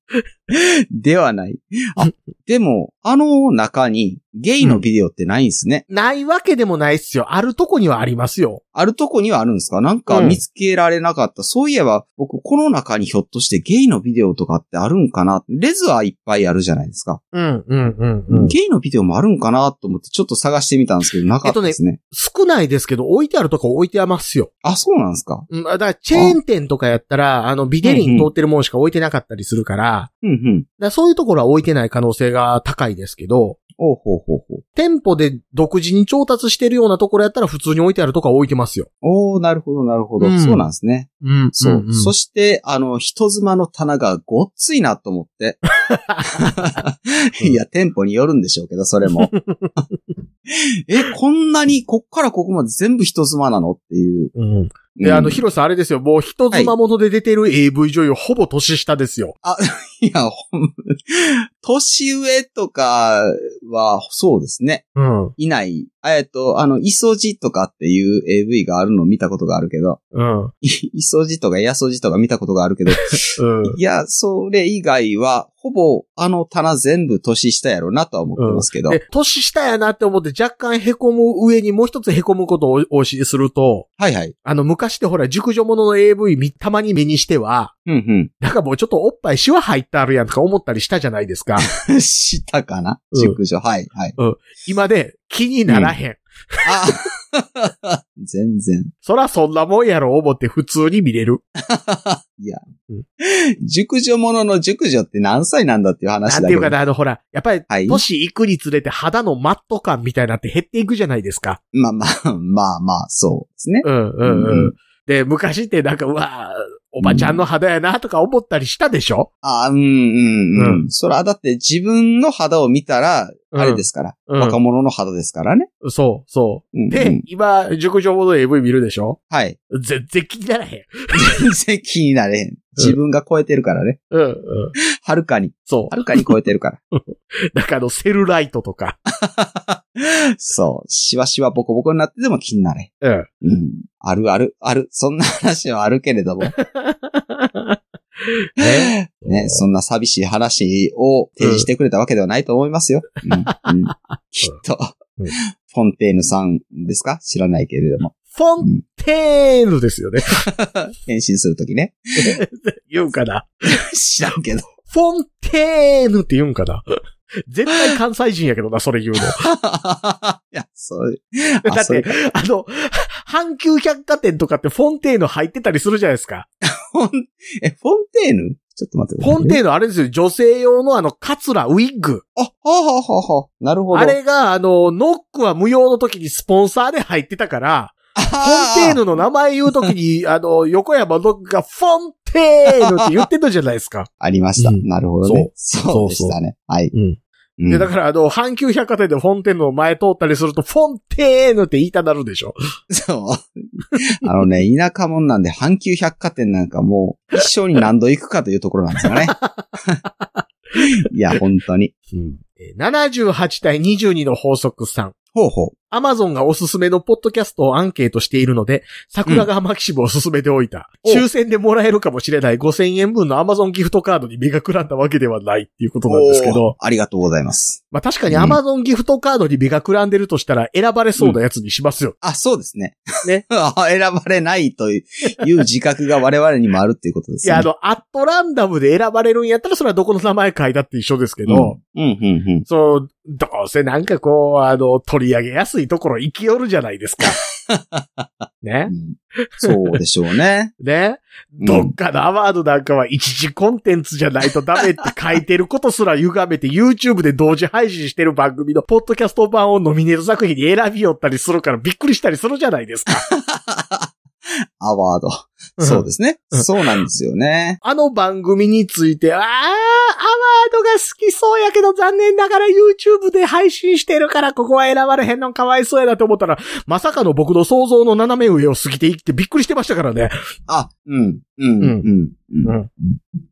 ではない。あ、でも、あの中にゲイのビデオってないんですね。ないわけでもないっすよ。あるとこにはありますよ。あるとこにはあるんですか？なんかうん見つけられなかった。そういえば、僕、この中にひょっとしてゲイのビデオとかってあるんかな？レズはいっぱいあるじゃないですか。うん、うん、うん、うん。ゲイのビデオもあるんかな？と思ってちょっと探してみたんですけど、なかったですね。少ないですけど、置いてあるとこ置いてますよ。あ、そうなんですか？うん、だから、チェーン店とかやったら、あの、ビデリン通ってるものしか置いてなかったりするから、うんうん。だからそういうところは置いてない可能性が高いですけど、おうほうほうほう。店舗で独自に調達してるようなところやったら普通に置いてあるとか置いてますよ。おー、なるほど、なるほど。うんそうなんですね。うん。そう。そして、あの、人妻の棚がごっついなと思って。いや、店舗によるんでしょうけど、それも。え、こんなに、こっからここまで全部人妻なのっていう。うん。で、うんあの、広さんあれですよ。もう人妻もので出てる AV 女優、ほぼ年下ですよ。いや、ほん、年上とかは、そうですね。うん。いない。えっと、あの、イソジとかっていう AV があるのを見たことがあるけど、うん。いイソジとかヤソジとか見たことがあるけど、うん。いや、それ以外は、ほぼあの棚全部年下やろなとは思ってますけど。で、年下やなって思って若干凹む上にもう一つ凹むことをお教えすると、はいはい。あの、昔でほら、熟女ものの AV みたまに目にしては、うんなんかもうちょっとおっぱいシワ入ってあるやんとか思ったりしたじゃないですか。うん。したかな？うん熟女。はいはい。今で気にならへん。あ全然。そらそんなもんやろ思って普通に見れる。いやうん。熟女ものの熟女って何歳なんだっていうな話だけど。んていうかな、あのほら、やっぱりはい年いくにつれて肌のマット感みたいなって減っていくじゃないですか。まあまあ、まあまあ、そうですね。うんうんううんん。で、昔ってなんか、うわおばちゃんの肌やなとか思ったりしたでしょ？あうんうんうん。うんそれはだって自分の肌を見たら、うんあれですから、うん若者の肌ですからね。そう、そうう。んで、うん今、熟女もの AV 見るでしょ？はい。全然気にならへん。全然気になれへん。自分が超えてるからね。うん、うん。はるかに、そはるかに超えてるから。う。なんかあの、セルライトとか。そう。しわしわボコボコになってても気になれうん。ん。うん。あるある、ある。そんな話はあるけれども。ねね、そんな寂しい話を提示してくれたわけではないと思いますよ。うん。うん、きっと、うんフォンテーヌさんですか？知らないけれども。フォンテーヌですよね。変身するときね。言うんかな？知らんけど。フォンテーヌって言うんかな？絶対関西人やけどな、それ言うの。いや、そう。だってあの、阪急百貨店とかってフォンテーヌ入ってたりするじゃないですか。フォン、え、フォンテーヌ？ちょっと待ってください、フォンテーヌあれですよ、女性用のあの、カツラ、ウィッグ。あ、はあ、はあはあはあ、なるほど。あれが、あの、ノックは無用の時にスポンサーで入ってたから、フ フォンテーヌの名前言う時に、あの、横山ノックがフォンテーヌって言ってたじゃないですか。ありました。うんなるほどね。そうでしたね。はい。うん。うんで、だから、あの、阪急百貨店でフォンテーヌの前通ったりすると、フォンテーヌって言いたなるでしょ。そう。あのね、田舎者なんで、阪急百貨店なんかもう、一生に何度行くかというところなんですよね。いや、本当に。えー78対22の法則3。ほうほう。アマゾンがおすすめのポッドキャストをアンケートしているので、桜川マキシムを進めておいた。お抽選でもらえるかもしれない5000円分のアマゾンギフトカードに目がくらんだわけではないっていうことなんですけど、ありがとうございます。まあ確かにアマゾンギフトカードに目がくらんでるとしたら選ばれそうなやつにしますよ。あ、そうですね。ね あ選ばれないという自覚が我々にもあるっていうことですね。いや、あの、アットランダムで選ばれるんやったらそれはどこの名前書いたって一緒ですけど、うん、うん、うん、そう、どうせなんかこう、あの、取り上げやすいところ行きよるじゃないですか。うん。そうでしょうね。ね、どっかのアワードなんかは一時コンテンツじゃないとダメって書いてることすら歪めて YouTube で同時配信してる番組のポッドキャスト版をノミネート作品に選びよったりするからびっくりしたりするじゃないですか。アワード。そうですね。うんそうなんですよね。あの番組について、あー、アワードが好きそうやけど残念ながら YouTube で配信してるからここは選ばれへんのかわいそうやなと思ったら、まさかの僕の想像の斜め上を過ぎていってびっくりしてましたからね。あ、うん、うん、うんうん、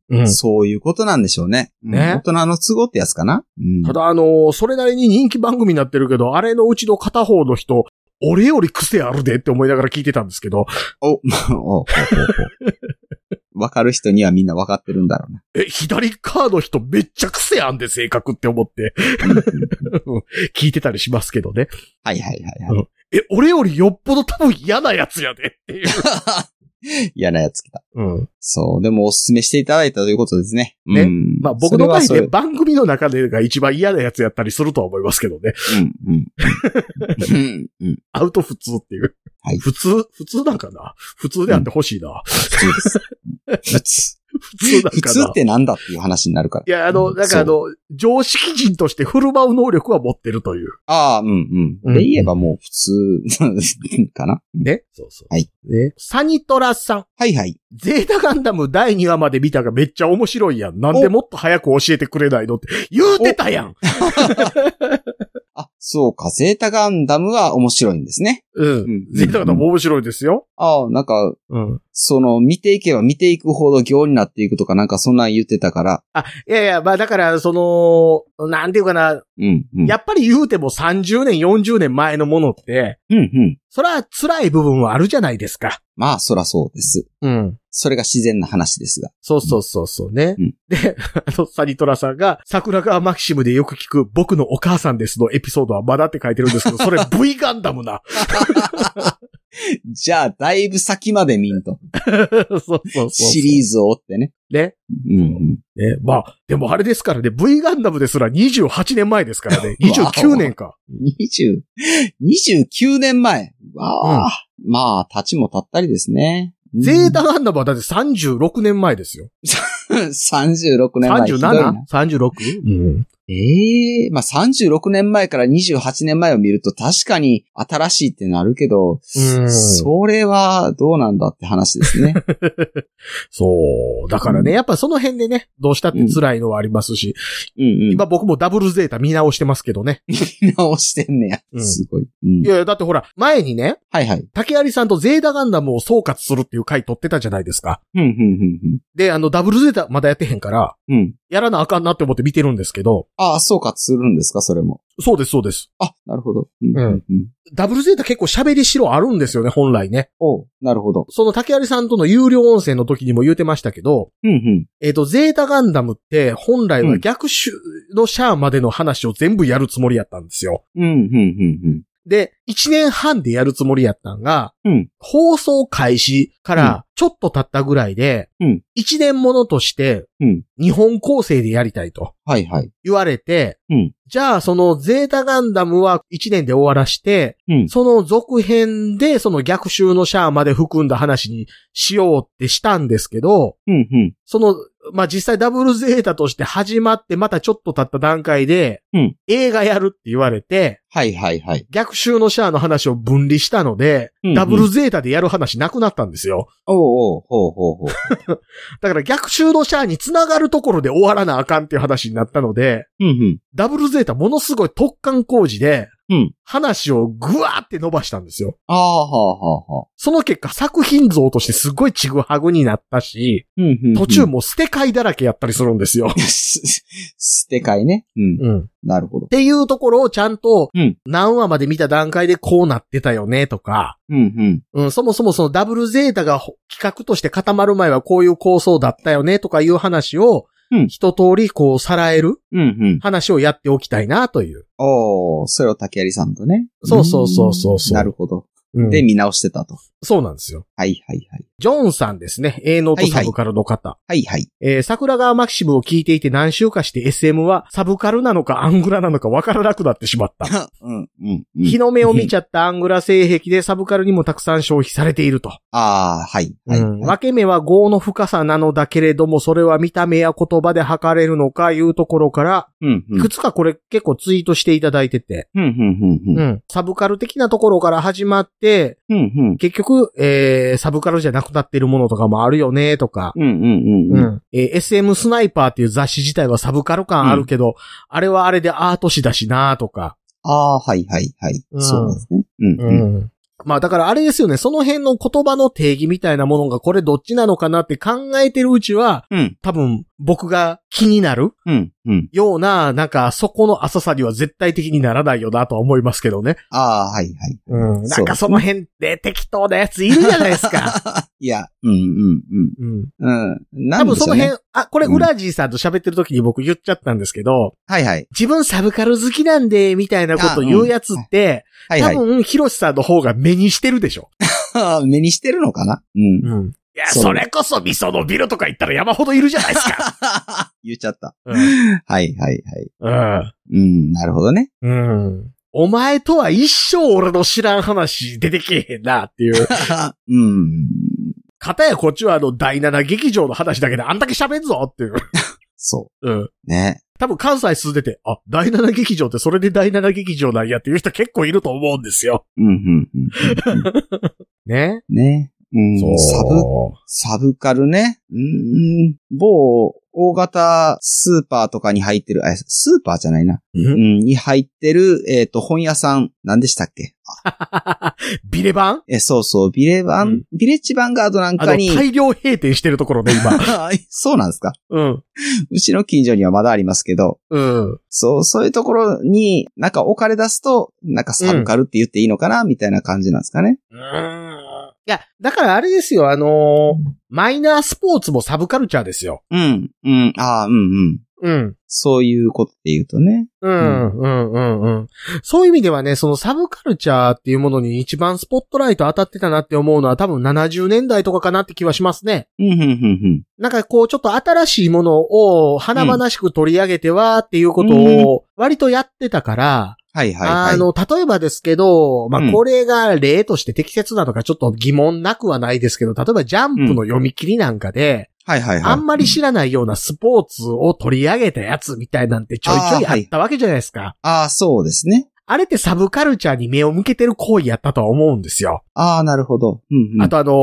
うん。そういうことなんでしょうね。うんね大人の都合ってやつかな。うんただあのーそれなりに人気番組になってるけど、あれのうちの片方の人、俺より癖あるでって思いながら聞いてたんですけど、お、まあお、ほうほうほうわかる人にはみんなわかってるんだろうな。え、左側の人めっちゃ癖あんで性格って思って 聞いてたりしますけどね。はいはいはいはい。え、俺よりよっぽど多分嫌なやつやでっていう。嫌なやつ来た。うん。そう。でもお勧めしていただいたということですね。ねうんまあ僕の場合で番組の中でが一番嫌なやつやったりするとは思いますけどね。うん、うん。うん、うん。アウト普通っていう。はい普通、普通なんかな？普通であってほしいな。普通です。普通。普通なんかな。普通ってなんだっていう話になるから。いや、あの、なんかあの、常識人として振る舞う能力は持ってるという。ああ、うんううんん。で言えばもう普通かな。ね。そうそう。はい。ね。サニトラさん。はいはい。ゼータガンダム第2話まで見たがめっちゃ面白いやん。なんでもっと早く教えてくれないのって言うてたやん。あ、そうか。ゼータガンダムは面白いんですね。うん。うんゼータガンダム面白いですよ。ああ、なんか、うん。その、見ていけば見ていくほど行になっていくとかなんかそんなん言ってたから。あ、いやいや、まあだから、その、なんていうかな、うん、うん。やっぱり言うても30年、40年前のものって、うん、うん。そら辛い部分はあるじゃないですか。まあ、そらそうです。うん。それが自然な話ですが。そうそうそうそうね。うんで、あの、サニトラさんが、桜川マキシムでよく聞く僕のお母さんですのエピソードはまだって書いてるんですけど、それ V ガンダムな。じゃあ、だいぶ先まで見んと。そうそうそう。シリーズを追ってね。ね。うん、うん。ね。まあ、でもあれですからね、V ガンダムですら28年前ですからね。わお29年か。20、29年前。わあ、まあ、立ちも立ったりですね。ゼータガンダムはだって36年前ですよ。36年前。ひどいな 37?36? うん。ええまあ36年前から28年前を見ると確かに新しいってなるけど、うんそれはどうなんだって話ですね。そう。だからね、やっぱその辺でね、どうしたって辛いのはありますし、うんうん。今僕もダブルゼータ見直してますけどね。見直してんねや。うんすごい。うんいやいや、だってほら、前にね、はいはい。竹有さんとゼータガンダムを総括するっていう回撮ってたじゃないですか。うん、うん、うんで、あの、ダブルゼータまだやってへんから、うん。うん。やらなあかんなって思って見てるんですけど、ああ、総括するんですか、それも。そうです、そうです。あ、なるほど。うんうんうん。ダブルゼータ結構喋りしろあるんですよね、本来ね。おうなるほど。その竹有さんとの有料音声の時にも言うてましたけど、うん、うん。えっ、と、ゼータガンダムって本来はうん逆襲のシャアまでの話を全部やるつもりやったんですよ。うん、うん、うん、で、1年半でやるつもりやったんが、うん放送開始からちょっと経ったぐらいで、うん1年ものとしてうん。日本構成でやりたいとはいはい。言われて、うんじゃあそのゼータガンダムは1年で終わらして、うん。その続編でその逆襲のシャアまで含んだ話にしようってしたんですけど、うん、うん。その、まあ、実際ダブルゼータとして始まってまたちょっと経った段階で、うん映画やるって言われて、はいはいはい。逆襲のシャアの話を分離したので、うんうんダブルゼータでやる話なくなったんですよ。おうおう、ほうほうほう。だから逆襲のシャアに繋がるところで終わらなあかんっていう話になったので、うん、うん。ダブルゼータものすごい特貫工事で、うん話をぐわーって伸ばしたんですよ。ああ、はあ、はあ、はあ。その結果作品像としてすごいちぐはぐになったし、うん、うんうん。途中もう捨て替えだらけやったりするんですよ。す、捨て替えね。うん。うん。っなるほど。ていうところをちゃんとうん、何話まで見た段階でこうなってたよねとか、うん、うん。うん、そもそもそのダブルゼータがほ企画として固まる前はこういう構想だったよねとかいう話を、うん一通りこうさらえるうん、うん。話をやっておきたいなという。おー、それを竹有さんとね。そうそうそうそうそうなるほど。うんで、見直してたと。そうなんですよ。はい、はい、はい。ジョンさんですね。営農とサブカルの方。はい、はい。えー桜川マキシムを聞いていて何週かして SM はサブカルなのかアングラなのかわからなくなってしまった。うん、うん。うん日の目を見ちゃったアングラ性癖でサブカルにもたくさん消費されていると。ああ、はい、はい。うんはい分け目は業の深さなのだけれども、それは見た目や言葉で測れるのかいうところから、うん、うん。いくつかこれ結構ツイートしていただいてて、うん、うん、うん、うん。うんサブカル的なところから始まって、うん、うん。結局、えー、サブカルじゃなくなってるものとかもあるよね、とか。うん、うん、うん。うん。うん。えー SM スナイパーっていう雑誌自体はサブカル感あるけど、あれはあれでアート誌だしな、とか。ああ、はい、はい、はい。うんそうですね。うん、ううん。ん。まあだからあれですよね、その辺の言葉の定義みたいなものがこれどっちなのかなって考えてるうちは、うん、多分僕が気になるうん、うん。ような、なんかそこの浅さには絶対的にならないよなとは思いますけどね。ああ、はい、はい。うん。なんかその辺で適当なやついるじゃないですか。いや、うん、うん、うん。うん。うん。な多んでしょうね分その辺、あ、これウラジーさんと喋ってる時に僕言っちゃったんですけど、はい、はい。自分サブカル好きなんで、みたいなこと言うやつって、はい、はい多。分、ヒロシさんの方が目にしてるでしょ。目にしてるのかな？うん。うん。いや、それこそ味噌のビルとか言ったら山ほどいるじゃないですか。言っちゃった。うん。はい、はい、はい。うん。うん、なるほどね。うん。お前とは一生俺の知らん話出てけえへんなっていう。うん。片やこっちはあの、第7劇場の話だけであんだけ喋んぞっていう。そうん。う。ね。多分関西住んでて、あ、第7劇場ってそれで第7劇場なんやっていう人結構いると思うんですよ。うん、うん、うん。ね。ね。うん、サブ、サブカルね。うん、某大型スーパーとかに入ってる、あ、スーパーじゃないな。ううん。ん、に入ってる、えっ、と、本屋さん、何でしたっけ？ビレ版え、そうそう、ビレバン、うん。ビレッジヴァンガードなんかに、大量閉店してるところね、今。そうなんですか？うん。うちの近所にはまだありますけど、うん。そう、そういうところに、なんか置かれ出すと、なんかサブカルって言っていいのかな、みたいな感じなんですかね。いや、だからあれですよ、あのーマイナースポーツもサブカルチャーですよ。うん、うん、ああ、うん、うん。うん。そういうことで言うとね。うん、うん、うん、うん。そういう意味ではね、そのサブカルチャーっていうものに一番スポットライト当たってたなって思うのは多分70年代とかかなって気はしますね。うん、うん、うん、なんかこうちょっと新しいものを華々しく取り上げてはっていうことを割とやってたから、はい、はい、はい。あの、例えばですけど、まうんあ、これが例として適切なのかちょっと疑問なくはないですけど、例えばジャンプの読み切りなんかで、はい、はい、はい。あんまり知らないようなスポーツを取り上げたやつみたいなんてちょいちょいあったわけじゃないですか。ああ、そうですね。あれってサブカルチャーに目を向けてる行為やったとは思うんですよ。ああ、なるほど。うん、うん。あとあのー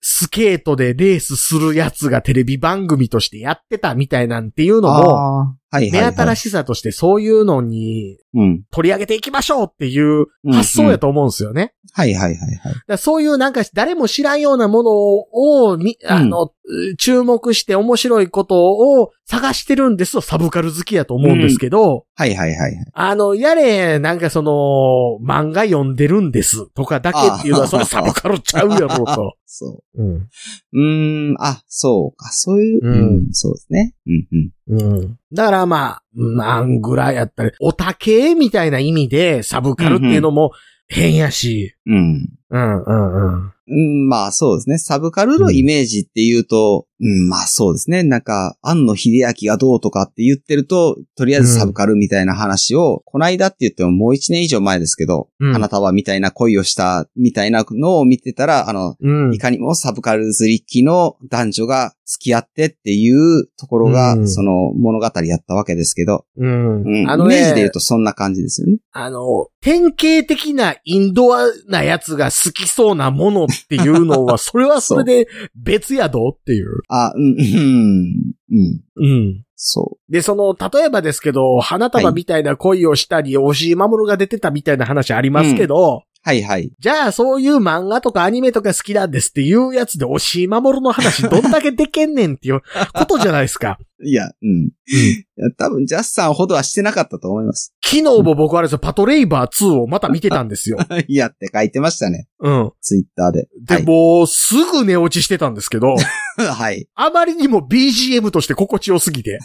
スケートでレースするやつがテレビ番組としてやってたみたいなんっていうのも、ああ、はい、はい。目新しさとしてそういうのにうん。取り上げていきましょうっていう発想やと思うんですよね。はい、はい、はい、はい。だからそういうなんか誰も知らんようなものを、みあの、注目して面白いことを探してるんですよ、サブカル好きやと思うんですけど、はい、はい、はいはい。あの、やれ、なんかその、漫画読んでるんですとかだけっていうのは、あそれサブカルちゃうやろうと。そうん。う。うーん、あ、そうか、そういう、うんうん、そうですね。うん、うん。うん。だからまあ、なんぐらいやったら、オタ系みたいな意味でサブカルっていうのも変やし。うん。うんうんうん。うん、まあそうですね。サブカルのイメージっていうと、うん、まあそうですね。なんか、庵野秀明がどうとかって言ってると、とりあえずサブカルみたいな話を、こないだって言ってももう一年以上前ですけど、うんあなたはみたいな恋をしたみたいなのを見てたら、あの、うんい。かにもサブカル釣り機の男女が付き合ってっていうところが、うんその物語やったわけですけど、うん。うん、あのイメージで言うね、とそんな感じですよね。あの、典型的なインドアなやつが好きそうなものっていうのは、それはそれで 別やどっていう。あ、うん、うん、うん、うん。そで、その、例えばですけど、花束みたいな恋をしたり、押し守が出てたみたいな話ありますけど、う。はいはい。じゃあ、そういう漫画とかアニメとか好きなんですっていうやつで、押し守の話どんだけでけんねんっていうことじゃないですか。いや、うん。いや多分、ジャスさんほどはしてなかったと思います。昨日も僕あれですよ、パトレイバー2をまた見てたんですよ。いやって書いてましたね。うん。ツイッターで。で、もう、すぐ寝落ちしてたんですけど、はい。はい。あまりにも BGM として心地よすぎて、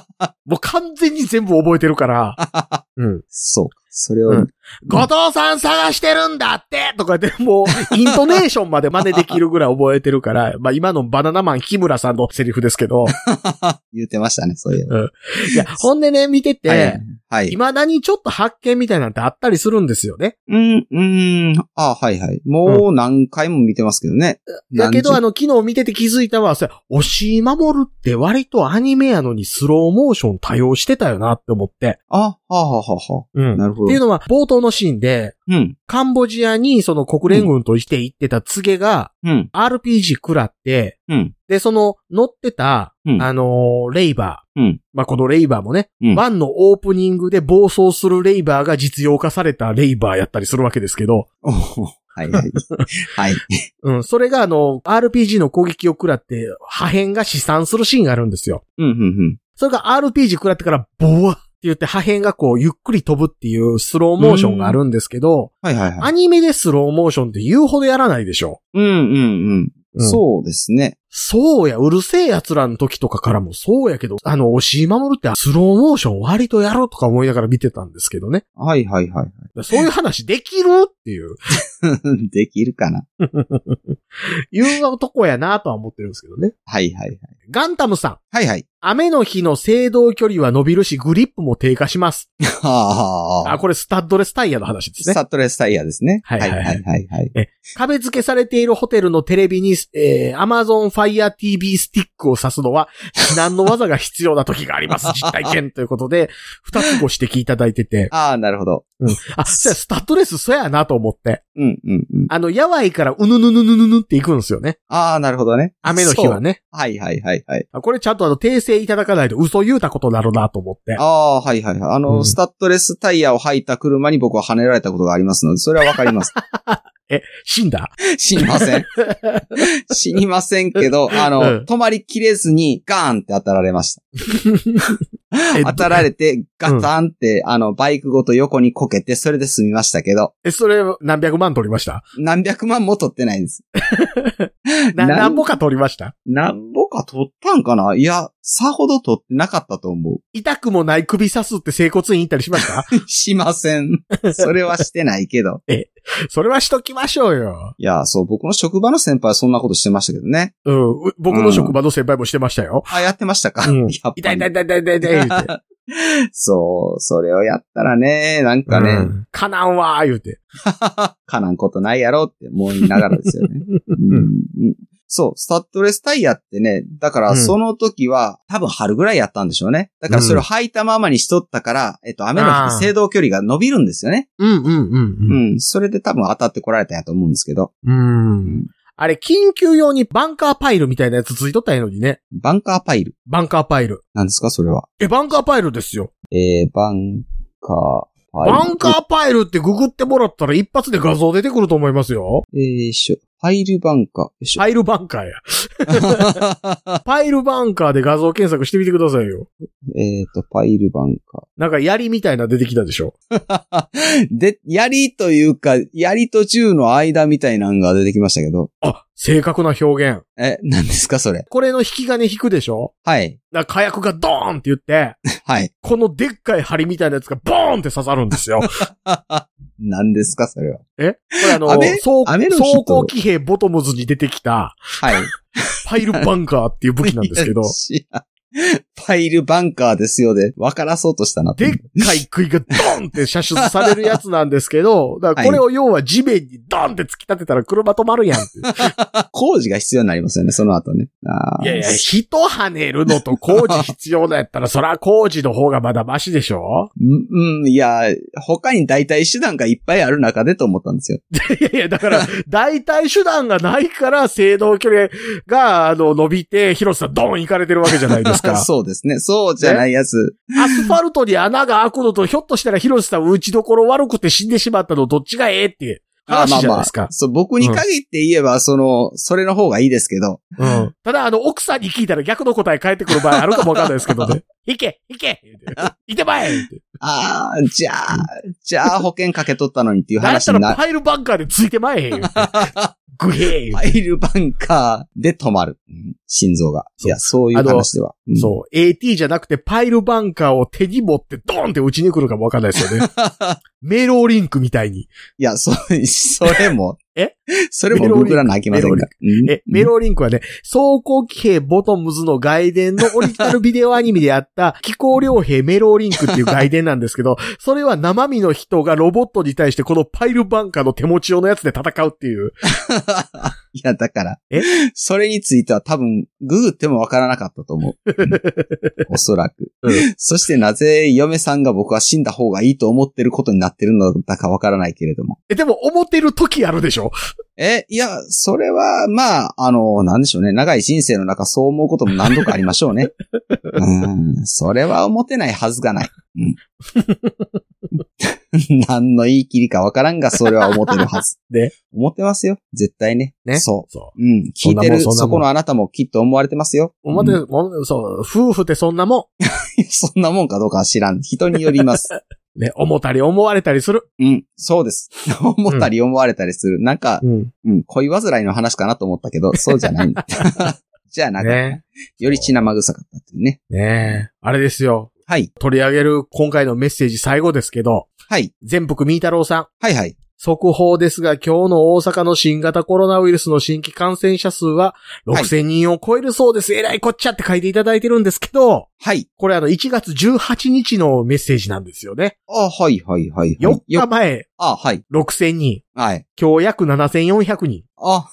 もう完全に全部覚えてるから、うん。そう。それを、うん後藤さん探してるんだってとか言って、もう、イントネーションまで真似できるぐらい覚えてるから、まあ今のバナナマン木村さんのセリフですけど、言ってましたね、そういえば。いや、ほんでね、見てて、はい。はい。未だにちょっと発見みたいなんてあったりするんですよね。うん、うん。あ、はいはい。もう何回も見てますけどね。だけど、あの、の、昨日見てて気づいたのは、それ、押し守るって割とアニメやのにスローモーション多用してたよなって思って。あ、はあ、はあはあはあ。うん。なるほどっていうのは、冒頭のシーンで、うん。カンボジアにその国連軍として行ってたツゲが、うん。RPG 食らって、うん。で、その乗ってた、うんあのーレイバー。うん。まあ、このレイバーもね、うんワンのオープニングで暴走するレイバーが実用化されたレイバーやったりするわけですけど、おーはいはい。はい。うん、それがあの、RPG の攻撃を食らって、破片が飛散するシーンがあるんですよ。うん、うん、うん。それが RPG 食らってから、ボワ言って破片がこう、ゆっくり飛ぶっていうスローモーションがあるんですけど、はいはいはい。アニメでスローモーションって言うほどやらないでしょ。うん、うん、うん。うんそうですね。そうや、うるせえ奴らの時とかからもそうやけど、あの、押し守るってスローモーション割とやろうとか思いながら見てたんですけどね。はいはいはいそういう話できるっていう、はい。できるかな？いう男やなとは思ってるんですけどね。はいはいはい。ガンタムさん。はいはい。雨の日の制動距離は伸びるし、グリップも低下します。はあ。あ、これスタッドレスタイヤの話ですね。スタッドレスタイヤですね。はいはいはいはいはいはい。壁付けされているホテルのテレビに、えー、Amazon Fire TV スティックを指すのは、至難の技が必要な時があります。実体験ということで、二つご指摘いただいてて。ああ、なるほど。あ、そやスタッドレスそやなと思って。うんうんうん。あの、やわいからうぬぬぬぬぬぬっていくんですよね。ああ、なるほどね。雨の日はね。はいはいはいはい。あこれちゃんとあの、訂正いただかないと嘘言うたことになるなと思って。ああ、はいはいはい。あの、うんスタッドレスタイヤを履いた車に僕は跳ねられたことがありますので、それはわかります。え、死んだ？死にません。死にませんけど、あの、うん止まりきれずにガーンって当たられました。え当たられて、ガタンって、あの、バイクごと横にこけて、それで済みましたけど、え、それ何百万取りました？何百万も取ってないんです。な、なん何ぼか取りました？何ぼか取ったんかな？いや、さほど取ってなかったと思痛くもない首刺すって整骨院行ったりしました？う。しません。それはしてないけど。それはしときましょうよ。いや、そう、僕の職場の先輩はそんなことしてましたけどね。うん。う僕の職場の先輩もしてましたよ。あ、やってましたか、うんやっぱり痛い痛い痛い痛い痛い痛い言うて。そう、それをやったらね、なんかね、うんかなんわー言うて。かなんことないやろって思いながらですよね。うんうんそう、スタッドレスタイヤってね、だからうんその時は、多分春ぐらいやったんでしょうね。だからそれを履いたままにしとったから、えっと、雨の日で制動距離が伸びるんですよね。うんうんうんうん、それで多分当たってこられたんやと思うんですけど。うん。あれ、緊急用にバンカーパイルみたいなやつついとったんやのにね。バンカーパイル。バンカーパイル。なんですかそれは。え、バンカーパイルですよ。えー、バンカーパイル。バンカーパイルってググってもらったら一発で画像出てくると思いますよ。えー、しょ。パイルバンカー。よいしょ。パイルバンカーや。パイルバンカーで画像検索してみてくださいよ。えっと、パイルバンカなんか槍みたいな出てきたでしょ？ー。で、槍というか、槍と銃の間みたいなのが出てきましたけど。あ、正確な表現。え、何ですかそれ？これの引き金引くでしょ？はい。だから火薬がドーンって言って、はい。このでっかい針みたいなやつがボーンって刺さるんですよ。何ですかそれは？え？これあの、雨走雨の日と走行騎兵ボトムズに出てきた、はい。パイルバンカーっていう武器なんですけどいや、知らん パイルバンカーですよで、分からそうとしたなとでっかい杭がドーンって射出されるやつなんですけど、だからこれを要は地面にドーンって突き立てたら車止まるやんって。工事が必要になりますよね、その後ね。いやいや、人跳ねるのと工事必要なやったら、そら工事の方がまだマシでしょ？うん、うん、いや、他に代替手段がいっぱいある中でと思ったんですよ。いやいや、だから、代替手段がないから、制動距離が、あの、伸びて、広瀬さんドーン行かれてるわけじゃないですか。そうですね。そうじゃないやつ。アスファルトに穴が開くのと、ひょっとしたら広瀬さん打ちどころ悪くて死んでしまったのどっちがええって話じゃないですか。そう、僕に限って言えば、その、それの方がいいですけど。うん。ただ、あの、奥さんに聞いたら逆の答え返ってくる場合あるかもわかんないですけどね。行け行け言うていてまえああ、じゃあ、じゃあ保険かけとったのにっていうなんやったら話になる。パイルバンカーでついてまえへん グヘー言うパイルバンカーで止まる。うん心臓が。いや、そういう話では。うんそう。AT じゃなくてパイルバンカーを手に持ってドーンって打ちに来るかもわかんないですよね。メローリンクみたいに。いや、そ、それも。え？それも僕らの飽きませんが。うんえ、メローリンクはね、走行騎兵ボトムズの外伝のオリジナルビデオアニメであった気候両兵メローリンクっていう外伝なんですけど、それは生身の人がロボットに対してこのパイルバンカーの手持ち用のやつで戦うっていう。いや、だからえ、それについては多分、ググってもわからなかったと思う。うんおそらく。うんそしてなぜ嫁さんが僕は死んだ方がいいと思ってることになってるのだかわからないけれども。え、でも思ってる時あるでしょ？え、いや、それは、まあ、あの、なんでしょうね。長い人生の中そう思うことも何度かありましょうね。うん、それは思ってないはずがない。うん。何の言い切りかわからんが、それは思ってるはず。で？思ってますよ。絶対ね。ね？。そうそううん。聞いてる、そこのあなたもきっと思われてますよ。う。思ってうんる、もうそう、夫婦ってそんなも そんなもんかどうかは知らん。人によります。ん。ね、思ったり思われたりする。うん。そうです。思ったり思われたりする。なんか、うん。うん、恋煩いの話かなと思ったけど、そうじゃないんだ。じゃあなんか、ね。より血生臭かったっていうね。ねあれですよ。はい。取り上げる今回のメッセージ最後ですけど、はい。全福みーたろうさん。はいはい。速報ですが、今日の大阪の新型コロナウイルスの新規感染者数は6000人を超えるそうです。えらいこっちゃって書いていただいてるんですけど、はい。これあの、1月18日のメッセージなんですよね。あ、はい、はい、はい。4日よ前、あ、はい。6000人。はい。今日約7400人。あ、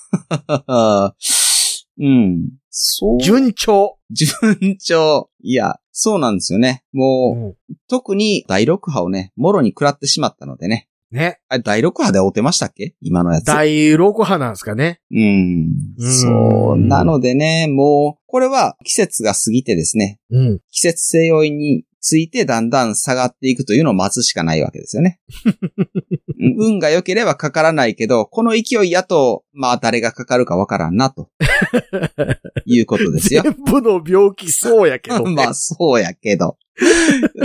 うん。そう。順調。順調。いや、そうなんですよね。もう、特に第6波をね、もろに食らってしまったのでね。ね。あれ、第6波で会うてましたっけ？今のやつ。第6波なんですかね。うん。うんそう。なのでね、もう、これは季節が過ぎてですね、うん。季節性要因についてだんだん下がっていくというのを待つしかないわけですよね。う ん運が良ければかからないけど、この勢いやと、まあ誰がかかるかわからんな、ということですよ。全部の病気そうやけど、ね。まあそうやけど。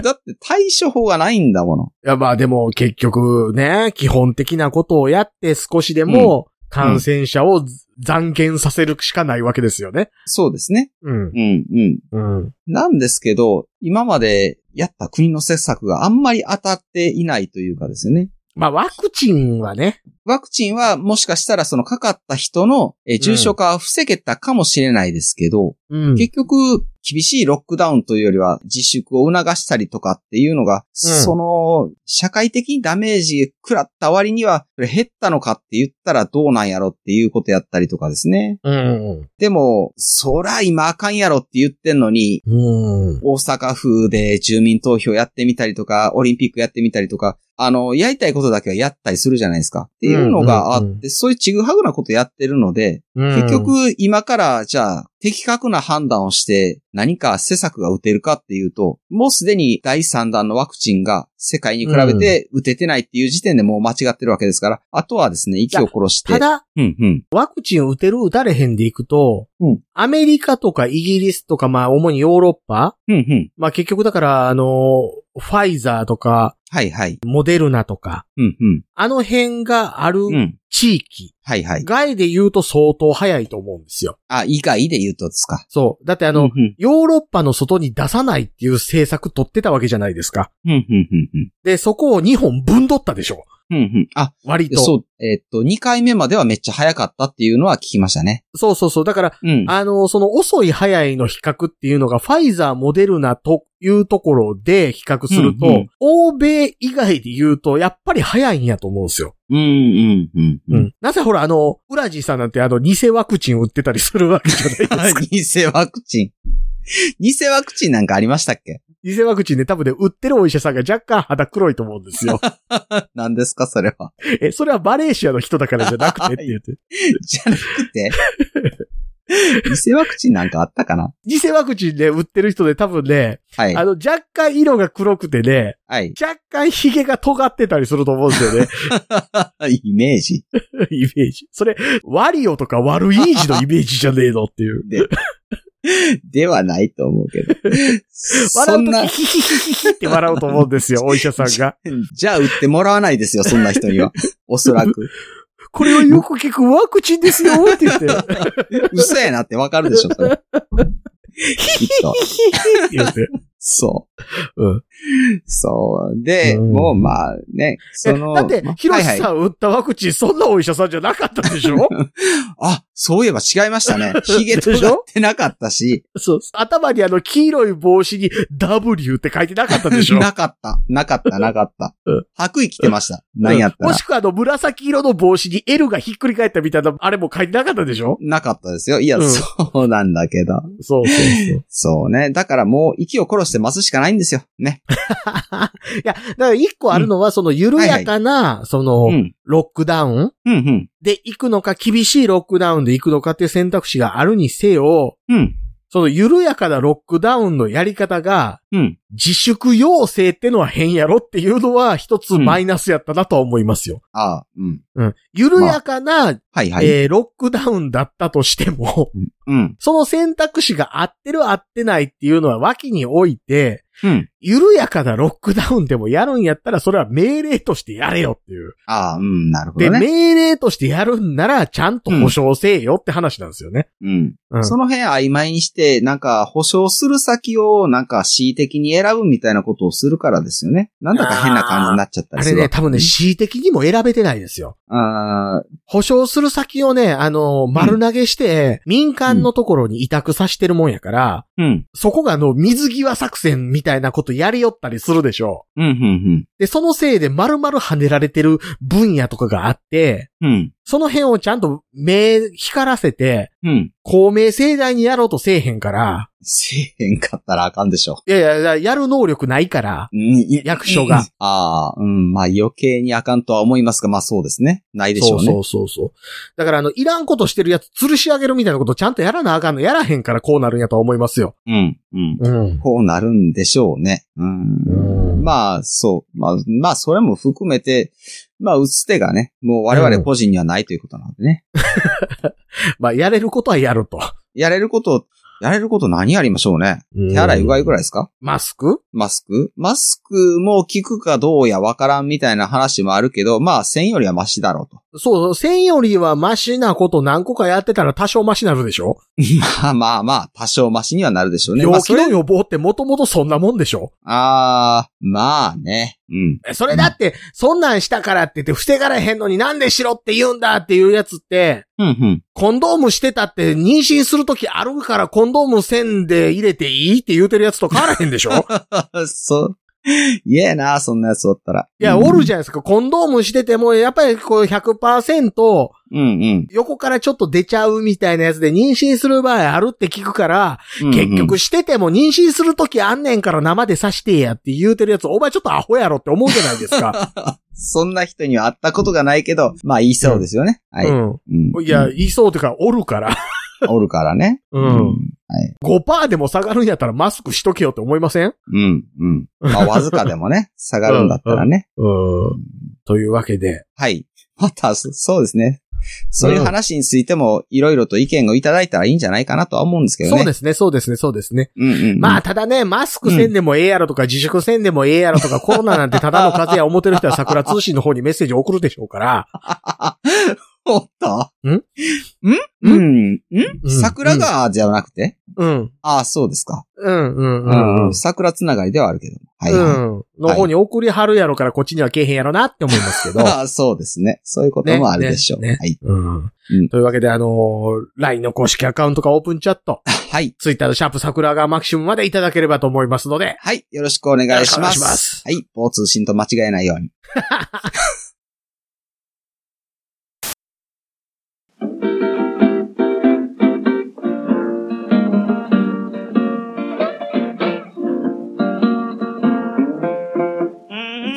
だって対処法がないんだもの。いや、まあでも結局ね、基本的なことをやって少しでも感染者を残減させるしかないわけですよね。そうですね。うん。うん、うん。うん。なんですけど、今までやった国の施策があんまり当たっていないというかですよね。まあワクチンはね、ワクチンはもしかしたらそのかかった人のえー重症化は防げたかもしれないですけど、うん。結局厳しいロックダウンというよりは自粛を促したりとかっていうのが、その社会的にダメージ食らった割には減ったのかって言ったらどうなんやろっていうことやったりとかですね。うん。でも、そら今あかんやろって言ってんのに、うん。大阪府で住民投票やってみたりとか、オリンピックやってみたりとか、あの、やりたいことだけはやったりするじゃないですか。っていうのがあって、うんうんそういうちぐはぐなことやってるので、結局今からじゃあ的確な判断をして何か施策が打てるかっていうと、もうすでに第3弾のワクチンが世界に比べて打ててないっていう時点でもう間違ってるわけですから、あとはですね、息を殺して。ただ、うんうん。ワクチン打てる打たれへんでいくと、うんアメリカとかイギリスとか、まあ主にヨーロッパうんうん。まあ結局だから、あの、ファイザーとか、はいはい。モデルナとか、うんうん。あの辺があるうん。地域、はいはい。外で言うと相当早いと思うんですよ。あ、以外で言うとですか。そう。だってあの、うんうんヨーロッパの外に出さないっていう政策取ってたわけじゃないですか。うんうんうんうん。で、そこを日本分取ったでしょ。うんうん。あ、割と。そう、えーっと、2回目まではめっちゃ早かったっていうのは聞きましたね。そうそうそう。だから、うん。あの、その遅い早いの比較っていうのが、ファイザー、モデルナというところで比較すると、うんうん欧米以外で言うと、やっぱり早いんやと思うんですよ。うんうんうんう。ん。なぜほら、あの、ウラジーさんなんてあの、偽ワクチン打ってたりするわけじゃないですか。偽ワクチン。偽ワクチンなんかありましたっけ？偽ワクチンで多分ね、売ってるお医者さんが若干肌黒いと思うんですよ。何ですかそれは。え、それはバレーシアの人だからじゃなくてって言って。じゃなくて？偽ワクチンなんかあったかな？偽ワクチンで売ってる人で多分ね、はい。あの、若干色が黒くてね、はい。若干髭が尖ってたりすると思うんですよね。イメージ。イメージ。それ、ワリオとかワルイージのイメージじゃねえのっていう。で、ではないと思うけど。そ笑うんとなき、、ヒヒヒヒヒって笑うと思うんですよ、お医者さんが。じゃあ打ってもらわないですよ、そんな人には。おそらく。これはよく聞くワクチンですよ って言って、嘘やなってわかるでしょ、それ。きっと。って言って。そう。うん。そう。で、うんもうまあね、その。だってま、ヒロシさん打ったワクチン、そんなお医者さんじゃなかったでしょ？あ、そういえば違いましたね。髭とがってなかったし、そう。頭にあの黄色い帽子に W って書いてなかったでしょ？なかった。なかった、なかったうん。白衣着てました。なんやったらもし。くはあの紫色の帽子に L がひっくり返ったみたいな、あれも書いてなかったでしょ？なかったですよ。いや、うんそうなんだけど。そうそうそう。そうね。だからもう息を殺して待つしかないんですよ。ね。いや、だから一個あるのは、その緩やかな、その、うん。ロックダウンうん、うん。で行くのか、厳しいロックダウンで行くのかっていう選択肢があるにせよ、うん。その緩やかなロックダウンのやり方が、うん。自粛要請ってのは変やろっていうのは一つマイナスやったなとは思いますよ。ああ、うん。うん。緩やかな、はいはい。えーロックダウンだったとしても、うん。その選択肢が合ってる合ってないっていうのは脇に置いて、うん。緩やかなロックダウンでもやるんやったら、それは命令としてやれよっていう。ああ、うん、なるほで、どね。命令としてやるんなら、ちゃんと保証せえよって話なんですよね。うん。うんその辺曖昧にして、なんか保証する先をなんか恣意的に選ぶみたいなことをするからですよね。なんだか変な感じになっちゃったりするわあれね、多分ね、恣意的にも選べてないですよ。あー保証する先をね、あの、丸投げして、民間のところに委託させてるもんやから、うん。そこがあの、水際作戦みたいなことやりよったりするでしょうん、うん、で、そのせいで丸々跳ねられてる分野とかがあって、うん。うん。その辺をちゃんと目光らせて、うん。公明正大にやろうとせえへんから、せえへんかったらあかんでしょ。いやいや、やる能力ないから、に役所が。ああ、うん。まあ余計にあかんとは思いますが、まあそうですね。ないでしょうね。そうそうそうそう。だからあの、いらんことしてるやつ吊るし上げるみたいなことちゃんとやらなあかんのやらへんからこうなるんやと思いますよ。うん。うん。うん。こうなるんでしょうね。うん。うんまあ、そう。まあ、まあ、それも含めて、まあ、打つ手がね、もう我々個人にはないということなのでね。まあ、やれることはやると。やれること、やれること何やりましょうね。手洗い、うがいぐらいですか？マスク？マスク？マスクも効くかどうやわからんみたいな話もあるけど、まあ、線よりはマシだろうと。そう、線よりはマシなこと何個かやってたら多少マシなるでしょ、まあまあまあ、多少マシにはなるでしょうね。まあ、病気の予防ってもともとそんなもんでしょ？ああ、まあね。うん。えそれだって、そんなんしたからって言って防がれへんのになんでしろって言うんだっていうやつって、うん、うん。コンドームしてたって妊娠するときあるからコンドーム線で入れていいって言うてるやつと変わらへんでしょ？そう。嫌やな、そんなやつおったら。いや、おるじゃないですか。コンドームしてても、やっぱりこう100%うんうん。横からちょっと出ちゃうみたいなやつで妊娠する場合あるって聞くから、うんうん結局してても妊娠するときあんねんから生で刺してやって言うてるやつ、お前ちょっとアホやろって思うじゃないですか。そんな人には会ったことがないけど、まあ言いそうですよね。はい。ううんん。いや、言いそうというか、おるから。おるからね。うんはい。5%でも下がるんやったらマスクしとけよって思いません？うん。うん。まあわずかでもね、下がるんだったらね。うん。というわけで。はい。また、そそうですね。そういう話についても、いろいろと意見をいただいたらいいんじゃないかなとは思うんですけどね。そうですね、そうですね、そうですね。うんうんうん。まあ、ただね、マスクせんでもええやろとか、自粛せんでもええやろとか、コロナなんてただの風邪や思ってる人は桜通信の方にメッセージ送るでしょうから。おっとん？ん？うん。ん？うん桜川じゃなくて？うん。ああ、そうですか。うん、うん、ううん。ん。桜つながりではあるけど。はいはい。うん。の方に送りはるやろから、こっちにはけえへんやろなって思いますけど。ああ そうですね。そういうこともあるでしょう。ねねはい。うんうんというわけで、あのー LINE の公式アカウントかオープンチャット、はい。Twitter のシャープ桜川マキシムまでいただければと思いますので、はい。よろしくお願いしよろしくお願ます。いしますはい。交通信と間違えないように。